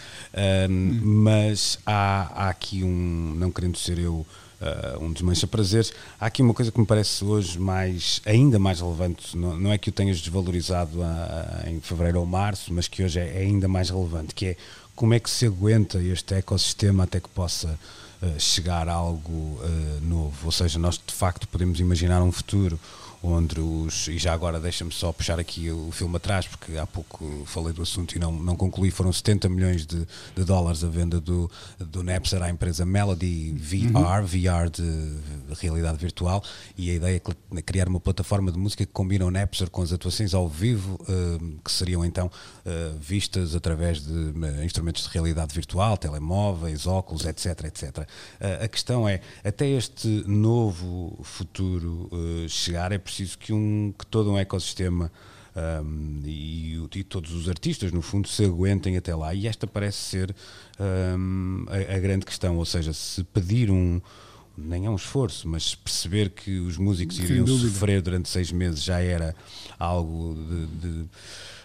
hum. mas há, há aqui um, não querendo ser eu Uh, um desmancha prazeres. Há aqui uma coisa que me parece hoje mais, ainda mais relevante, não, não é que o tenhas desvalorizado a, a, em fevereiro ou março, mas que hoje é, é, ainda mais relevante, que é como é que se aguenta este ecossistema até que possa chegar a algo uh, novo. Ou seja, nós de facto podemos imaginar um futuro onde os. E já agora deixa-me só puxar aqui o filme atrás, porque há pouco falei do assunto e não, não concluí. Foram 70 milhões de, de dólares a venda do, do Napster à empresa Melody VR, uhum. VR de realidade virtual. E a ideia é criar uma plataforma de música que combina o Napster com as atuações ao vivo, uh, que seriam então uh, vistas através de uh, instrumentos de realidade virtual, telemóveis, óculos, etc. etc. a questão é, até este novo futuro chegar, é preciso que, um, que todo um ecossistema um, e, e, todos os artistas, no fundo, se aguentem até lá. E esta parece ser um, a, a, grande questão, ou seja, se pedir um. Nem é um esforço, mas perceber que os músicos iriam sofrer durante seis meses já era algo de, de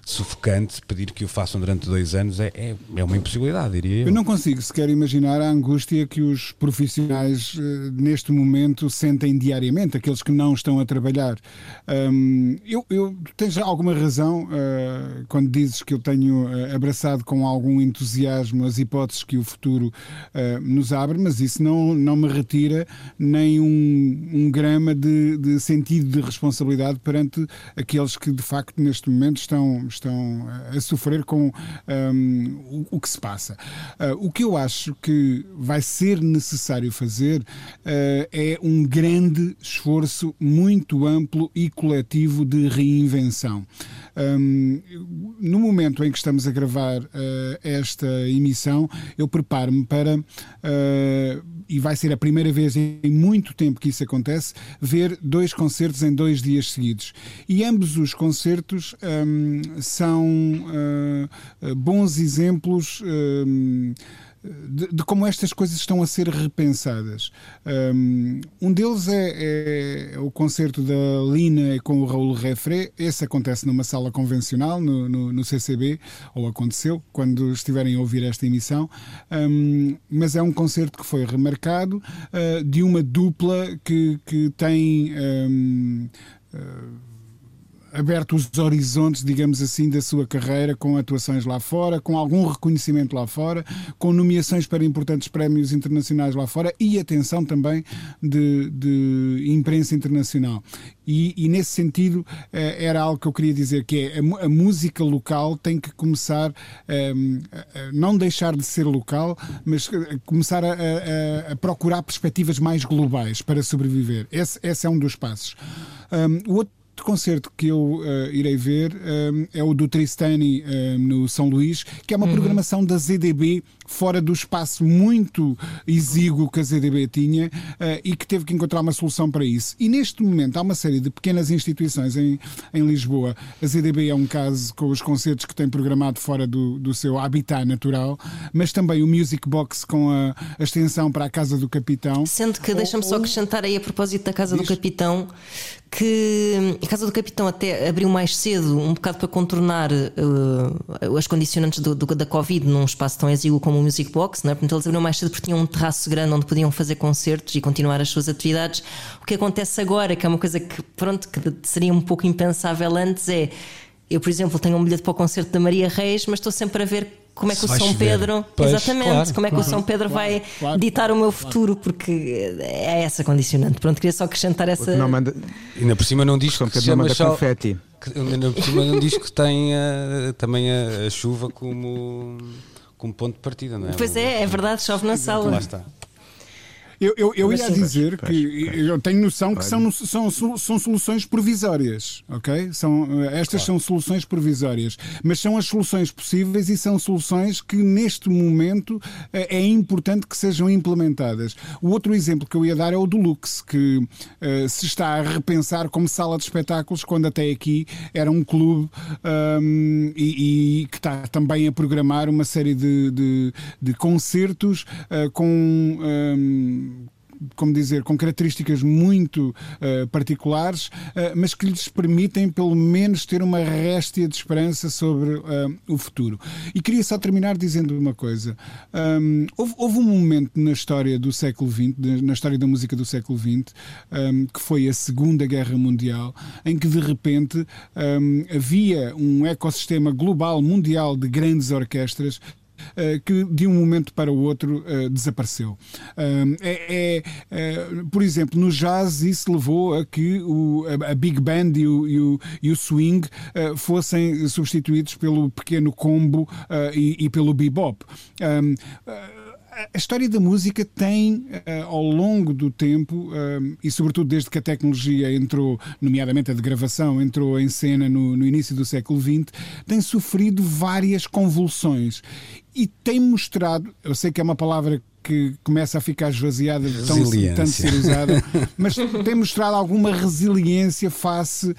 sufocante pedir que o façam durante dois anos é, é, é, uma impossibilidade, diria eu. Eu não consigo sequer imaginar a angústia que os profissionais uh, neste momento sentem diariamente, aqueles que não estão a trabalhar. Um, eu, eu tens alguma razão uh, quando dizes que eu tenho uh, abraçado com algum entusiasmo as hipóteses que o futuro nos abre, mas isso não, não me retira nem um, um grama de, de sentido de responsabilidade perante aqueles que de facto neste momento estão estão a sofrer com um, o, o, que se passa. Uh, o que eu acho que vai ser necessário fazer uh, é um grande esforço muito amplo e coletivo de reinvenção. Um, no momento em que estamos a gravar uh, esta emissão, eu preparo-me para e vai ser a primeira vez em muito tempo que isso acontece, ver dois concertos em dois dias seguidos. E ambos os concertos um, são uh, bons exemplos. Um, de, de, como estas coisas estão a ser repensadas. Um deles é, é, é o concerto da Lina com o Raul Refré. Esse acontece numa sala convencional, no, no, no CCB, ou aconteceu, quando estiverem a ouvir esta emissão. Um, mas é um concerto que foi remarcado uh, de uma dupla que, que tem. Um, uh, aberto os horizontes, digamos assim, da sua carreira, com atuações lá fora, com algum reconhecimento lá fora, com nomeações para importantes prémios internacionais lá fora e atenção também de, de imprensa internacional. E, e, nesse sentido eh, era algo que eu queria dizer que é a, a música local tem que começar ehm, a, a, não deixar de ser local mas eh, começar a, procurar perspectivas mais globais para sobreviver esse, esse é um dos passos um, o outro concerto que eu uh, irei ver um, é o do Tristani um, no São Luís, que é uma uhum. programação da ZDB fora do espaço muito exíguo que a ZDB tinha uh, e que teve que encontrar uma solução para isso. E neste momento há uma série de pequenas instituições em, em Lisboa. A ZDB é um caso com os concertos que tem programado fora do, do seu habitat natural, mas também o Music Box com a, a extensão para a Casa do Capitão. Sendo que, deixa-me só acrescentar aí a propósito da Casa do Capitão, que a Casa do Capitão até abriu mais cedo, um bocado para contornar uh, as condicionantes do, do, da Covid num espaço tão exíguo como o Music Box, não é? Portanto, eles abriram mais cedo porque tinham um terraço grande onde podiam fazer concertos e continuar as suas atividades. O que acontece agora, que é uma coisa que, pronto, que seria um pouco impensável antes, é eu, por exemplo, tenho um bilhete para o concerto da Maria Reis, mas estou sempre a ver como é que o São Pedro, pois, exatamente, claro, como é que claro, o São Pedro claro, vai claro, ditar o meu futuro, porque é essa condicionante. Pronto, queria só acrescentar essa. Não manda... Ainda por cima não diz São Pedro não manda só... confete. Ainda por cima não diz que tem uh, também a, a, chuva como, como ponto de partida, não é? Pois é, é verdade, chove na sala. Lá está. Eu, eu, eu ia dizer que eu tenho noção que são, são, são soluções provisórias, ok? São, eh, estas claro. são soluções provisórias, mas são as soluções possíveis e são soluções que neste momento eh, é importante que sejam implementadas. O outro exemplo que eu ia dar é o do Lux, que uh, se está a repensar como sala de espetáculos, quando até aqui era um clube um, e, e, que está também a programar uma série de, de, de concertos uh, com. Um, como dizer, com características muito uh, particulares, uh, mas que lhes permitem pelo menos ter uma réstia de esperança sobre uh, o futuro. E queria só terminar dizendo uma coisa. Um, houve, houve, um momento na história do século XX, na história da música do século XX, um, que foi a Segunda Guerra Mundial, em que de repente um, havia um ecossistema global mundial de grandes orquestras que de um momento para o outro uh, desapareceu. É, é por exemplo, no jazz isso levou a que o, a, Big Band e o, e o, e o swing fossem substituídos pelo pequeno combo e, e, pelo bebop. A história da música tem, ao longo do tempo, e sobretudo desde que a tecnologia entrou, nomeadamente a de gravação, entrou em cena no início do século XX, tem sofrido várias convulsões. E tem mostrado, eu sei que é uma palavra que começa a ficar esvaziada de tão, tanto ser usada, mas tem mostrado alguma resiliência face uh,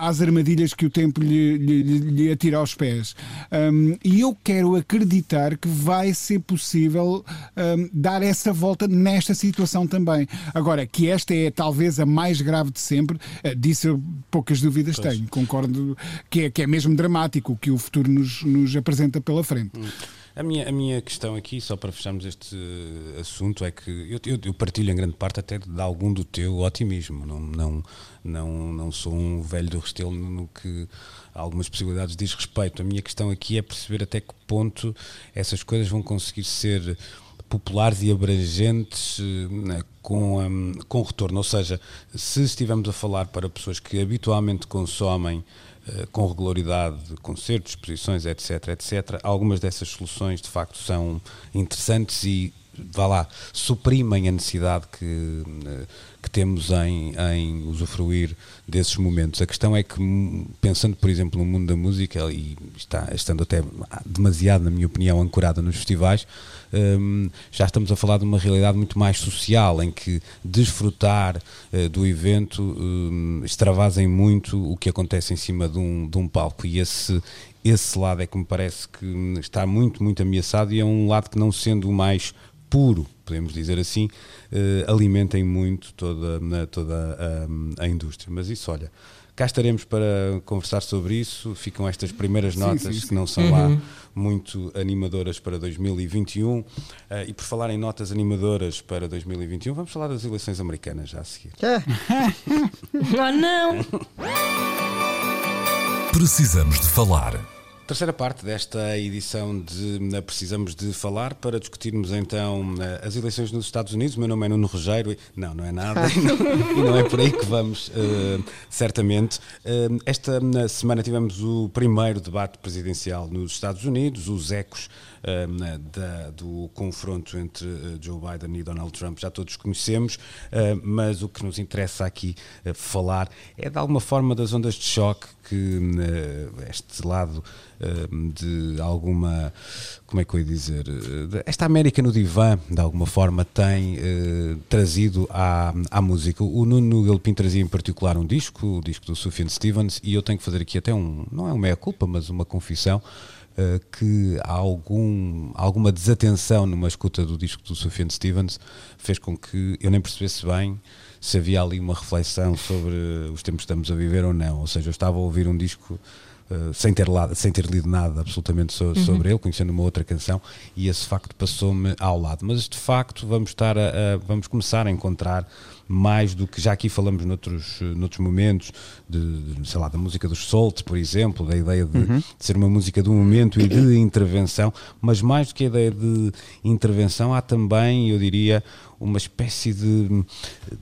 às armadilhas que o tempo lhe, lhe, lhe atira aos pés. Um, e eu quero acreditar que vai ser possível um, dar essa volta nesta situação também. Agora, que esta é talvez a mais grave de sempre, uh, disso eu poucas dúvidas pois. tenho. Concordo que é, que é mesmo dramático o que o futuro nos, nos apresenta pela frente. Hum. A minha, a minha questão aqui, só para fecharmos este assunto, é que eu, eu, eu, partilho em grande parte até de algum do teu otimismo. Não, não, não, não sou um velho do Restelo no que algumas possibilidades diz respeito. A minha questão aqui é perceber até que ponto essas coisas vão conseguir ser populares e abrangentes né, com, um, com retorno. Ou seja, se estivermos a falar para pessoas que habitualmente consomem eh, com regularidade concertos, exposições, etc, etc. Algumas dessas soluções de facto são interessantes e vá lá, suprimem a necessidade que, eh, que temos em, em usufruir desses momentos. A questão é que, pensando, por exemplo, no mundo da música, e está, estando até demasiado, na minha opinião, ancorada nos festivais, um, já estamos a falar de uma realidade muito mais social, em que desfrutar uh, do evento um, extravasem muito o que acontece em cima de um, de um palco. E esse, esse lado é que me parece que está muito, muito ameaçado e é um lado que não sendo o mais puro, podemos dizer assim, uh, alimentem muito toda, toda a, a, indústria. Mas isso, olha, cá estaremos para conversar sobre isso. Ficam estas primeiras notas sim, sim, sim. que não são uhum. lá muito animadoras para 2021. Uh, eh, e por falar em notas animadoras para 2021, vamos falar das eleições americanas já a seguir. oh, não! Precisamos de falar. Terceira parte desta edição de Precisamos de Falar para discutirmos então as eleições nos Estados Unidos. O meu nome é Nuno Rogério. E, não, não é nada. e, não, e não é por aí que vamos, uh, certamente. Uh, esta semana tivemos o primeiro debate presidencial nos Estados Unidos, os ecos uh, da, do confronto entre Joe Biden e Donald Trump já todos conhecemos, mas o que nos interessa aqui falar é de alguma forma das ondas de choque que este lado de alguma, como é que eu ia dizer, esta América no divã, de alguma forma, tem trazido à, à música. O Nuno Galpim trazia em particular um disco, o disco do Sufjan Stevens, e eu tenho que fazer aqui até um, não é uma meia-culpa, mas uma confissão, que algum, alguma desatenção numa escuta do disco do Sufjan Stevens fez com que eu nem percebesse bem se havia ali uma reflexão sobre os tempos que estamos a viver ou não. Ou seja, eu estava a ouvir um disco uh, sem, ter lado, sem ter lido nada absolutamente so, uhum. sobre ele, conhecendo uma outra canção, e esse facto passou-me ao lado. Mas de facto vamos, estar a, a, vamos começar a encontrar mais do que já aqui falamos noutros, noutros momentos, de, de sei lá, da música dos Salt, por exemplo, da ideia de, uhum. de, ser uma música do momento e de intervenção, mas mais do que a ideia de intervenção, há também, eu diria, uma espécie de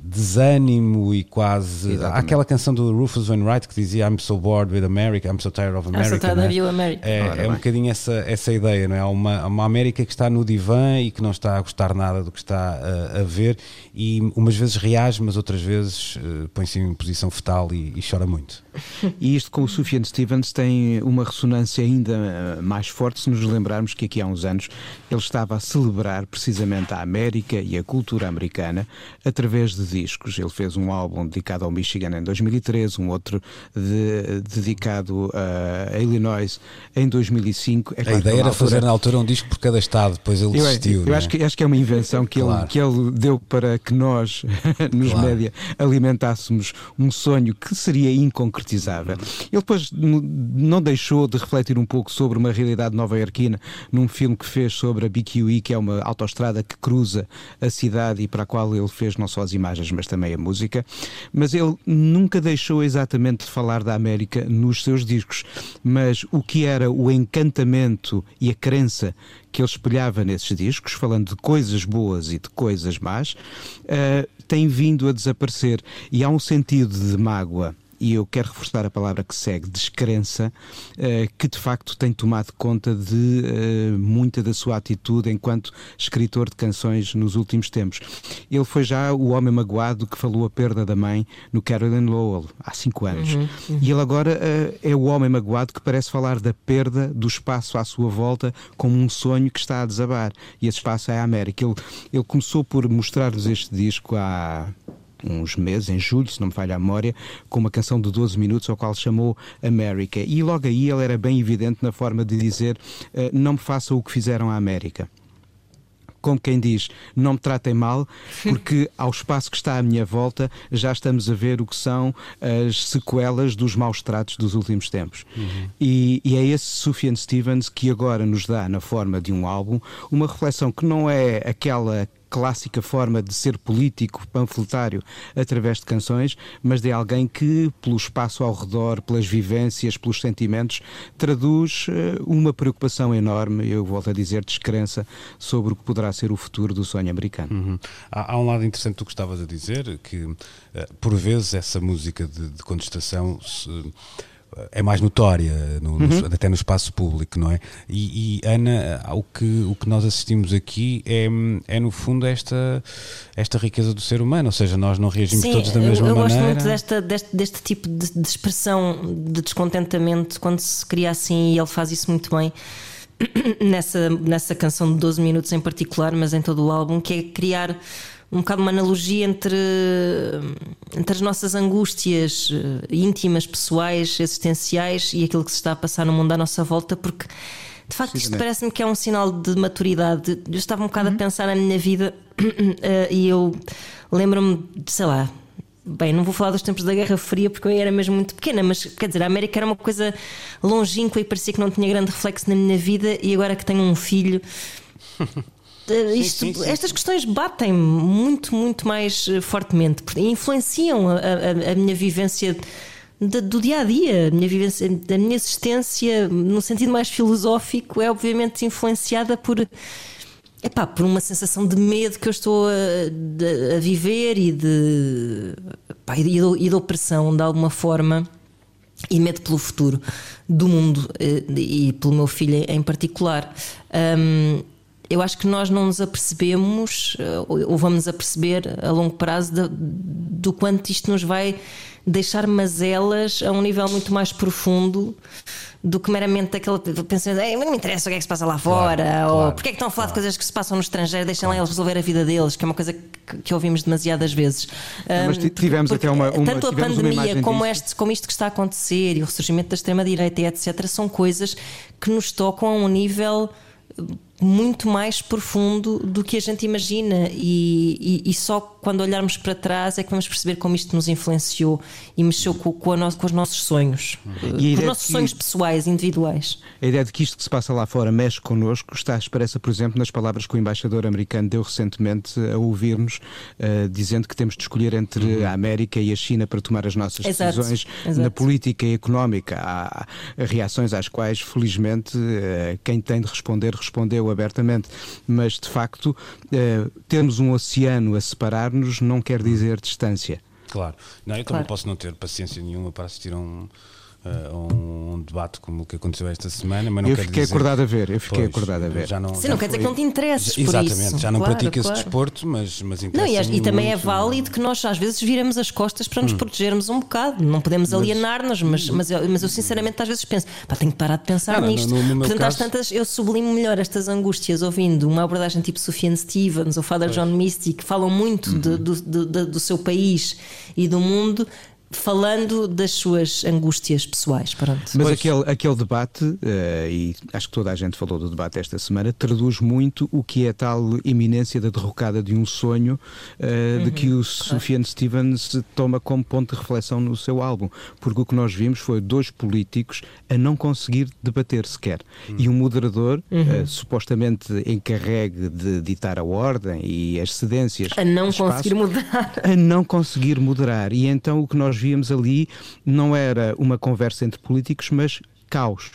desânimo e quase. Exatamente. Há aquela canção do Rufus Wainwright que dizia I'm so bored with America, I'm so tired of America. I'm so tired of you, America. É, é um bocadinho essa, essa ideia, não é? Há uma, uma América que está no divã e que não está a gostar nada do que está a, a ver e umas vezes reage, mas outras vezes uh, põe-se em posição fetal e, e, chora muito. E isto com o Sufjan Stevens tem uma ressonância ainda eh, mais forte se nos lembrarmos que aqui há uns anos ele estava a celebrar precisamente a América e a cultura cultura americana através de discos. Ele fez um álbum dedicado ao Michigan em 2013, um outro de, dedicado a Illinois em 2005. É a ideia era altura... fazer na altura um disco por cada estado, depois ele desistiu. Eu, eu é? acho, que, acho que é uma invenção que, claro. ele, que ele deu para que nós, nos claro. média, alimentássemos um sonho que seria inconcretizável. Ele depois não deixou de refletir um pouco sobre uma realidade nova-iorquina num filme que fez sobre a BQE, que é uma autoestrada que cruza a cidade e para a qual ele fez não só as imagens, mas também a música. Mas ele nunca deixou exatamente de falar da América nos seus discos. Mas o que era o encantamento e a crença que ele espelhava nesses discos, falando de coisas boas e de coisas más, uh, tem vindo a desaparecer. E há um sentido de mágoa e eu quero reforçar a palavra que segue, descrença, uh, que de facto tem tomado conta de uh, muita da sua atitude enquanto escritor de canções nos últimos tempos. Ele foi já o homem magoado que falou a perda da mãe no Carolyn Lowell, há cinco anos. Uhum, uhum. E ele agora uh, é o homem magoado que parece falar da perda do espaço à sua volta como um sonho que está a desabar. E esse espaço é a América. Ele, ele começou por mostrar-nos este disco há uns meses, em julho, se não me falha a memória, com uma canção de 12 minutos, ao qual chamou América. E logo aí ele era bem evidente na forma de dizer: uh, não me façam o que fizeram à América como quem diz, não me tratem mal, porque ao espaço que está à minha volta já estamos a ver o que são as sequelas dos maus tratos dos últimos tempos. Uhum. E, e, é esse Sufjan Stevens que agora nos dá, na forma de um álbum, uma reflexão que não é aquela clássica forma de ser político, panfletário, através de canções, mas de alguém que, pelo espaço ao redor, pelas vivências, pelos sentimentos, traduz eh, uma preocupação enorme, eu volto a dizer, descrença sobre o que poderá ser o futuro do sonho americano. Uhum. Há, há, um lado interessante que tu estavas a dizer, que eh, por vezes essa música de, de contestação. Se, é mais notória, no, uhum. no, até no espaço público, não é? E, e, Ana, o que, o que nós assistimos aqui é, é no fundo esta, esta riqueza do ser humano, ou seja, nós não reagimos Sim, todos da mesma eu, eu maneira. Eu gosto muito desta, deste, deste tipo de, de, expressão de descontentamento quando se cria assim e ele faz isso muito bem. Nessa, nessa canção de 12 minutos em particular, mas em todo o álbum, que é criar um bocado uma analogia entre, entre as nossas angústias eh, íntimas, pessoais, existenciais e aquilo que se está a passar no mundo à nossa volta, porque de facto isto parece-me que é um sinal de maturidade. Eu estava um bocado uhum. a pensar na minha vida uh, e eu lembro-me, sei lá, Bem, não vou falar dos tempos da Guerra Fria porque eu era mesmo muito pequena, mas quer dizer, a América era uma coisa longínqua e parecia que não tinha grande reflexo na minha vida, e agora que tenho um filho. Isto, sim, sim, sim. Estas questões batem muito, muito mais eh, fortemente e influenciam a, a, a minha vivência de, do dia a dia, a minha vivência, a minha existência, no sentido mais filosófico, é obviamente influenciada por Epá, por uma sensação de medo que eu estou a, a viver e de, epá, e, de, e de opressão de alguma forma e medo pelo futuro do mundo eh, e pelo meu filho em particular. Um, eu acho que nós não nos apercebemos, eh, ou vamos aperceber a longo prazo, de, do quanto isto nos vai deixar mazelas a um nível muito mais profundo do que meramente aquele pensando, não me interessa o que é que se passa lá fora, claro, ou claro, porque é que estão a falar claro. de coisas que se passam no estrangeiro, deixem lá eles resolver a vida deles, que é uma coisa que, que ouvimos demasiadas vezes. Mas tivemos porque, até uma, uma, Tanto a pandemia como, este, como isto que está a acontecer e o ressurgimento da extrema-direita e etc., são coisas que nos tocam a um nível muito mais profundo do que a gente imagina e, e, e, só quando olharmos para trás é que vamos perceber como isto nos influenciou e mexeu com, com, no, com os nossos sonhos, e com os nossos que, sonhos pessoais, individuais. A ideia de que isto que se passa lá fora mexe connosco está expressa, por exemplo, nas palavras que o embaixador americano deu recentemente a ouvir-nos, uh, dizendo que temos de escolher entre uhum. a América e a China para tomar as nossas exato, decisões exato. na política e económica. Há reações às quais, felizmente, uh, quem tem de responder, respondeu abertamente, mas de facto uh, termos um oceano a separar-nos não quer dizer distância. Claro, não, eu também claro. posso não ter paciência nenhuma para assistir a um uh, um debate como o que aconteceu esta semana, mas não Eu fiquei dizer, acordado a ver, eu fiquei pois, acordado a ver. Já não, Sim, não quer dizer que não te interesses já, Exatamente, isso. já não claro, praticas claro. desporto, mas, mas não, e, e também é válido que nós às vezes viramos as costas para nos hum. protegermos um bocado. Não podemos alienar-nos, mas, mas, eu, mas eu sinceramente às vezes penso, pá, tenho que parar de pensar não, nisto. No, no, no Portanto, caso... às tantas, eu sublimo melhor estas angústias ouvindo uma abordagem tipo Sufjan Stevens ou Father pois. John Misty, que falam muito uhum. de, do, do, do seu país e do mundo falando das suas angústias pessoais. Pronto. Mas aquele, aquele debate, uh, e acho que toda a gente falou do debate esta semana, traduz muito o que é a tal iminência da derrocada de um sonho uh, uhum, de que o claro. Sufjan Stevens toma como ponto de reflexão no seu álbum. Porque o que nós vimos foi dois políticos a não conseguir debater sequer. Uhum. E um moderador, uhum. uh, supostamente encarregue de ditar a ordem e as cedências. A não espaço, conseguir moderar. A não conseguir moderar. E então o que nós víamos ali não era uma conversa entre políticos, mas caos.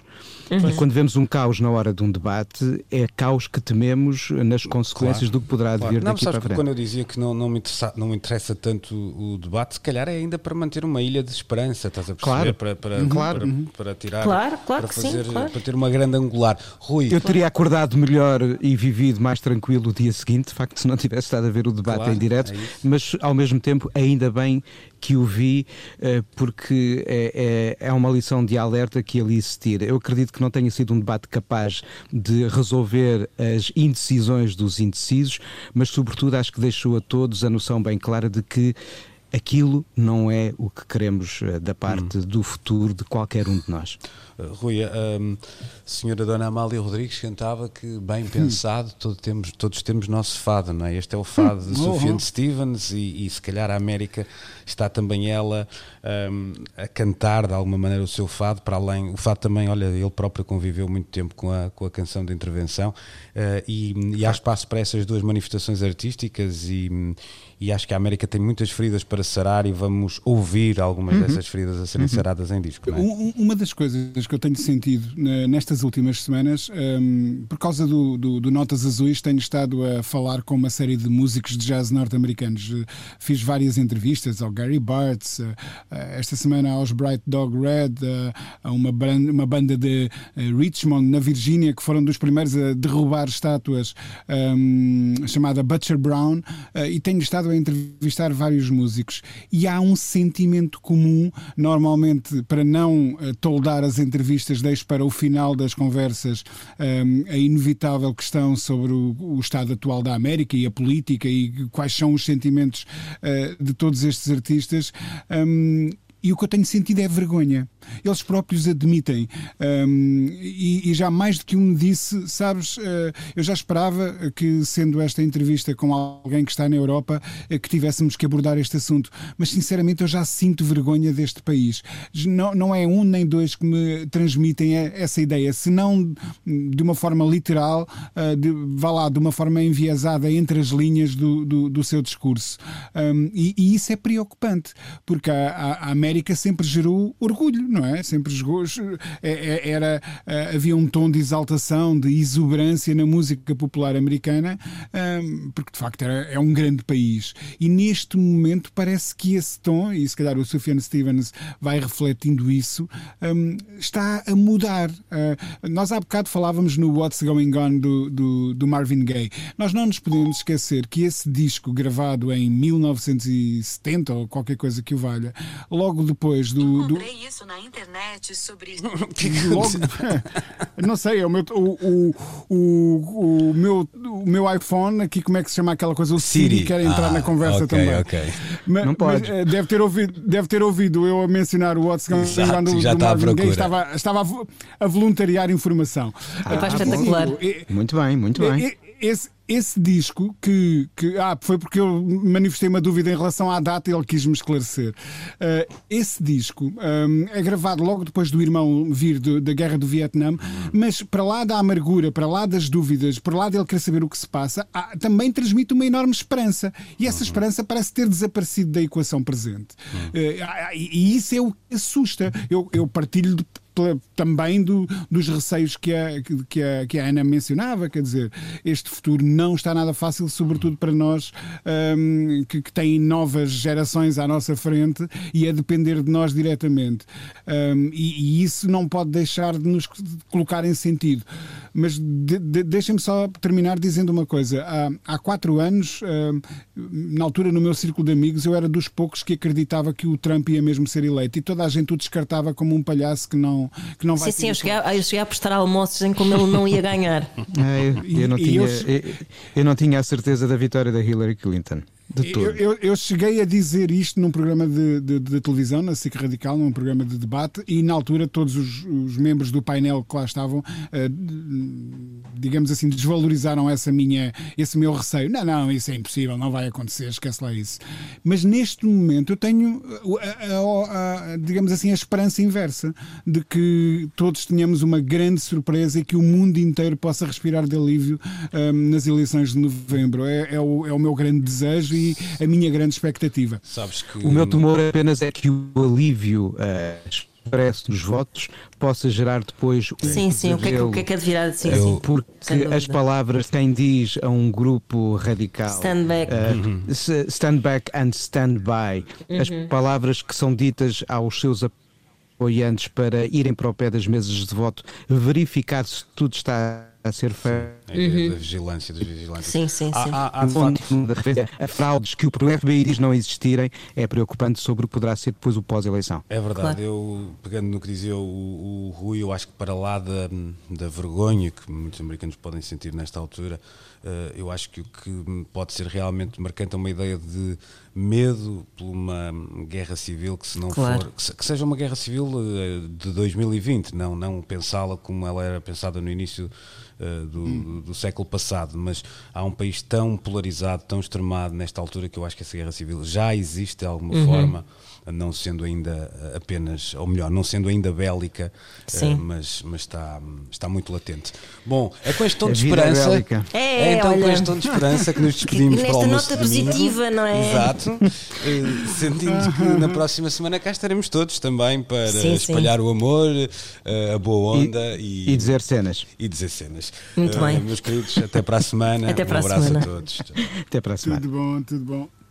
Uhum. E quando vemos um caos na hora de um debate, é caos que tememos nas consequências claro, do que poderá claro. vir não, daqui para frente. Quando eu dizia que não, não, me interessa, não me interessa tanto o, debate, se calhar é ainda para manter uma ilha de esperança, estás a perceber? Claro. Para, para, claro. para, para, para tirar, claro, claro para, fazer, sim, claro. para ter uma grande angular. Rui. Eu teria acordado melhor e vivido mais tranquilo o dia seguinte, de facto, se não tivesse estado a ver o debate claro, em direto, é mas ao mesmo tempo, ainda bem que o vi, eh, porque é, é, é uma lição de alerta que ali se tira. Eu acredito que não tenha sido um debate capaz de resolver as indecisões dos indecisos, mas, sobretudo, acho que deixou a todos a noção bem clara de que aquilo não é o que queremos eh, da parte hum. do futuro de qualquer um de nós. Uh, Rui, a um, senhora Dona Amália Rodrigues cantava que, bem pensado, todo temos, todos temos nosso fado, não é? Este é o fado de uhum. Sufjan Stevens e, e, se calhar a América está também ela um, a cantar de alguma maneira o seu fado, para além, o fado também, olha, ele próprio conviveu muito tempo com a, com a canção de intervenção uh, e, e há espaço para essas duas manifestações artísticas e, e acho que a América tem muitas feridas para sarar e vamos ouvir algumas uhum. dessas feridas a serem uhum. saradas em disco. É? Uma das coisas que eu tenho sentido nestas últimas semanas, um, por causa do, do, do, Notas Azuis, tenho estado a falar com uma série de músicos de jazz norte-americanos. Fiz várias entrevistas ao Gary Bartz, esta semana aos Bright Dog Red, a uma, banda, uma banda de Richmond, na Virgínia, que foram dos primeiros a derrubar estátuas, um, chamada Butcher Brown, e tenho estado a entrevistar vários músicos e há um sentimento comum. Normalmente, para não uh, toldar as entrevistas, deixo para o final das conversas um, a inevitável questão sobre o, o, estado atual da América e a política e quais são os sentimentos uh, de todos estes artistas. Um, e o que eu tenho sentido é vergonha. Eles próprios admitem. Um, e, e, já mais do que um me disse, sabes, uh, eu já esperava que, sendo esta entrevista com alguém que está na Europa, uh, que tivéssemos que abordar este assunto. Mas, sinceramente, eu já sinto vergonha deste país. Não, não é um nem dois que me transmitem essa ideia. Se não de uma forma literal, uh, de, vá lá, de uma forma enviesada entre as linhas do, do, do seu discurso. Um, e, e, isso é preocupante, porque a, a, América sempre gerou orgulho, não é? Sempre jogou, é, é, era, eh, havia um tom de exaltação, de exuberância na música popular americana, porque de facto é um grande país. E neste momento parece que esse tom, e se calhar o Sufjan Stevens vai refletindo isso, está a mudar. Eh, nós há bocado falávamos no What's Going On do, do, do Marvin Gaye. Nós não nos podemos esquecer que esse disco gravado em 1970 ou qualquer coisa que o valha, logo depois do. Do... isso na internet sobre. logo, não sei, é o meu, o, o, o, o, meu, o meu iPhone, aqui como é que se chama aquela coisa? O Siri, Siri quer entrar ah, na conversa okay, também. Okay. Mas, não pode. Mas, eh, deve, ter ouvido, deve ter ouvido eu a mencionar o What's Going On do, já do Marvin Gaye, estava, estava a, voluntariar informação. Ah, ah, espetacular. Muito bem, muito bem. Esse, esse disco que, que, Ah, foi porque eu manifestei uma dúvida em relação à data e ele quis me esclarecer. Uh, esse disco um, é gravado logo depois do irmão vir do, da guerra do Vietnã, mas para lá da amargura, para lá das dúvidas, para lá dele querer saber o que se passa, há, também transmite uma enorme esperança. E essa esperança parece ter desaparecido da equação presente. Uh, e, e isso é o que assusta. Eu, eu partilho de também do, dos receios que a, que, a, que a Ana mencionava, quer dizer, este futuro não está nada fácil, sobretudo para nós um, que, que têm novas gerações à nossa frente e a depender de nós diretamente. Um, e, e, isso não pode deixar de nos colocar em sentido. Mas de, de, deixem-me só terminar dizendo uma coisa. Há, há quatro anos, um, na altura, no meu círculo de amigos, eu era dos poucos que acreditava que o Trump ia mesmo ser eleito e toda a gente o descartava como um palhaço que não que não vai Sim, sim, eu cheguei, eu cheguei a apostar almoços em como ele não ia ganhar. É, eu, eu, não tinha, eu... eu não tinha a certeza da vitória da Hillary Clinton. Eu, eu, eu, cheguei a dizer isto num programa de, de, de, televisão, na SIC Radical, num programa de debate, e na altura todos os, os membros do painel que lá estavam, uh, digamos assim, desvalorizaram essa minha, esse meu receio. Não, não, isso é impossível, não vai acontecer, esquece lá isso. Mas neste momento eu tenho, a, a, a, digamos assim, a esperança inversa de que todos tenhamos uma grande surpresa e que o mundo inteiro possa respirar de alívio um, eh, nas eleições de novembro. É, é, o, é o meu grande desejo e a minha grande expectativa. Que... O meu temor apenas é que o alívio uh, expresso nos votos possa gerar depois um Sim, sim, o que, é que, o que é que é de virar sim, sim. Porque as palavras quem diz a um grupo radical stand back, uh, stand back and stand by, uhum. as palavras que são ditas aos seus apoiantes para irem para o pé das mesas de voto, verificar se tudo está a ser feito. A uhum. da vigilância dos vigilantes. Sim, sim, sim. Há, há, há facto... fraudes que o FBI diz não existirem é preocupante sobre o que poderá ser depois o pós-eleição. É verdade. Claro. Eu, pegando no que dizia o, o Rui, eu acho que para lá da, da vergonha que muitos americanos podem sentir nesta altura, uh, eu acho que o que pode ser realmente marcante é uma ideia de medo por uma guerra civil que se não claro. for que, que, seja uma guerra civil uh, de 2020, não não pensá-la como ela era pensada no início uh, do, hum. do, século passado, mas há um país tão polarizado, tão extremado nesta altura que eu acho que essa guerra civil já existe de alguma uhum. forma não sendo ainda apenas, ou melhor, não sendo ainda bélica, uh, mas, mas está, está muito latente. Bom, é com este tom de esperança. É, é, então olha, com este tom de esperança que nos despedimos que, para o nota domingo. positiva, não é? Exato. Uh, sentindo que na próxima semana cá estaremos todos também para sim, espalhar sim. o amor, uh, a boa onda e, e, e, dizer cenas. E dizer cenas. Muito bem. Meus queridos, até para a semana. Até para um abraço semana. a todos. Até para a semana. Tudo bom, tudo bom.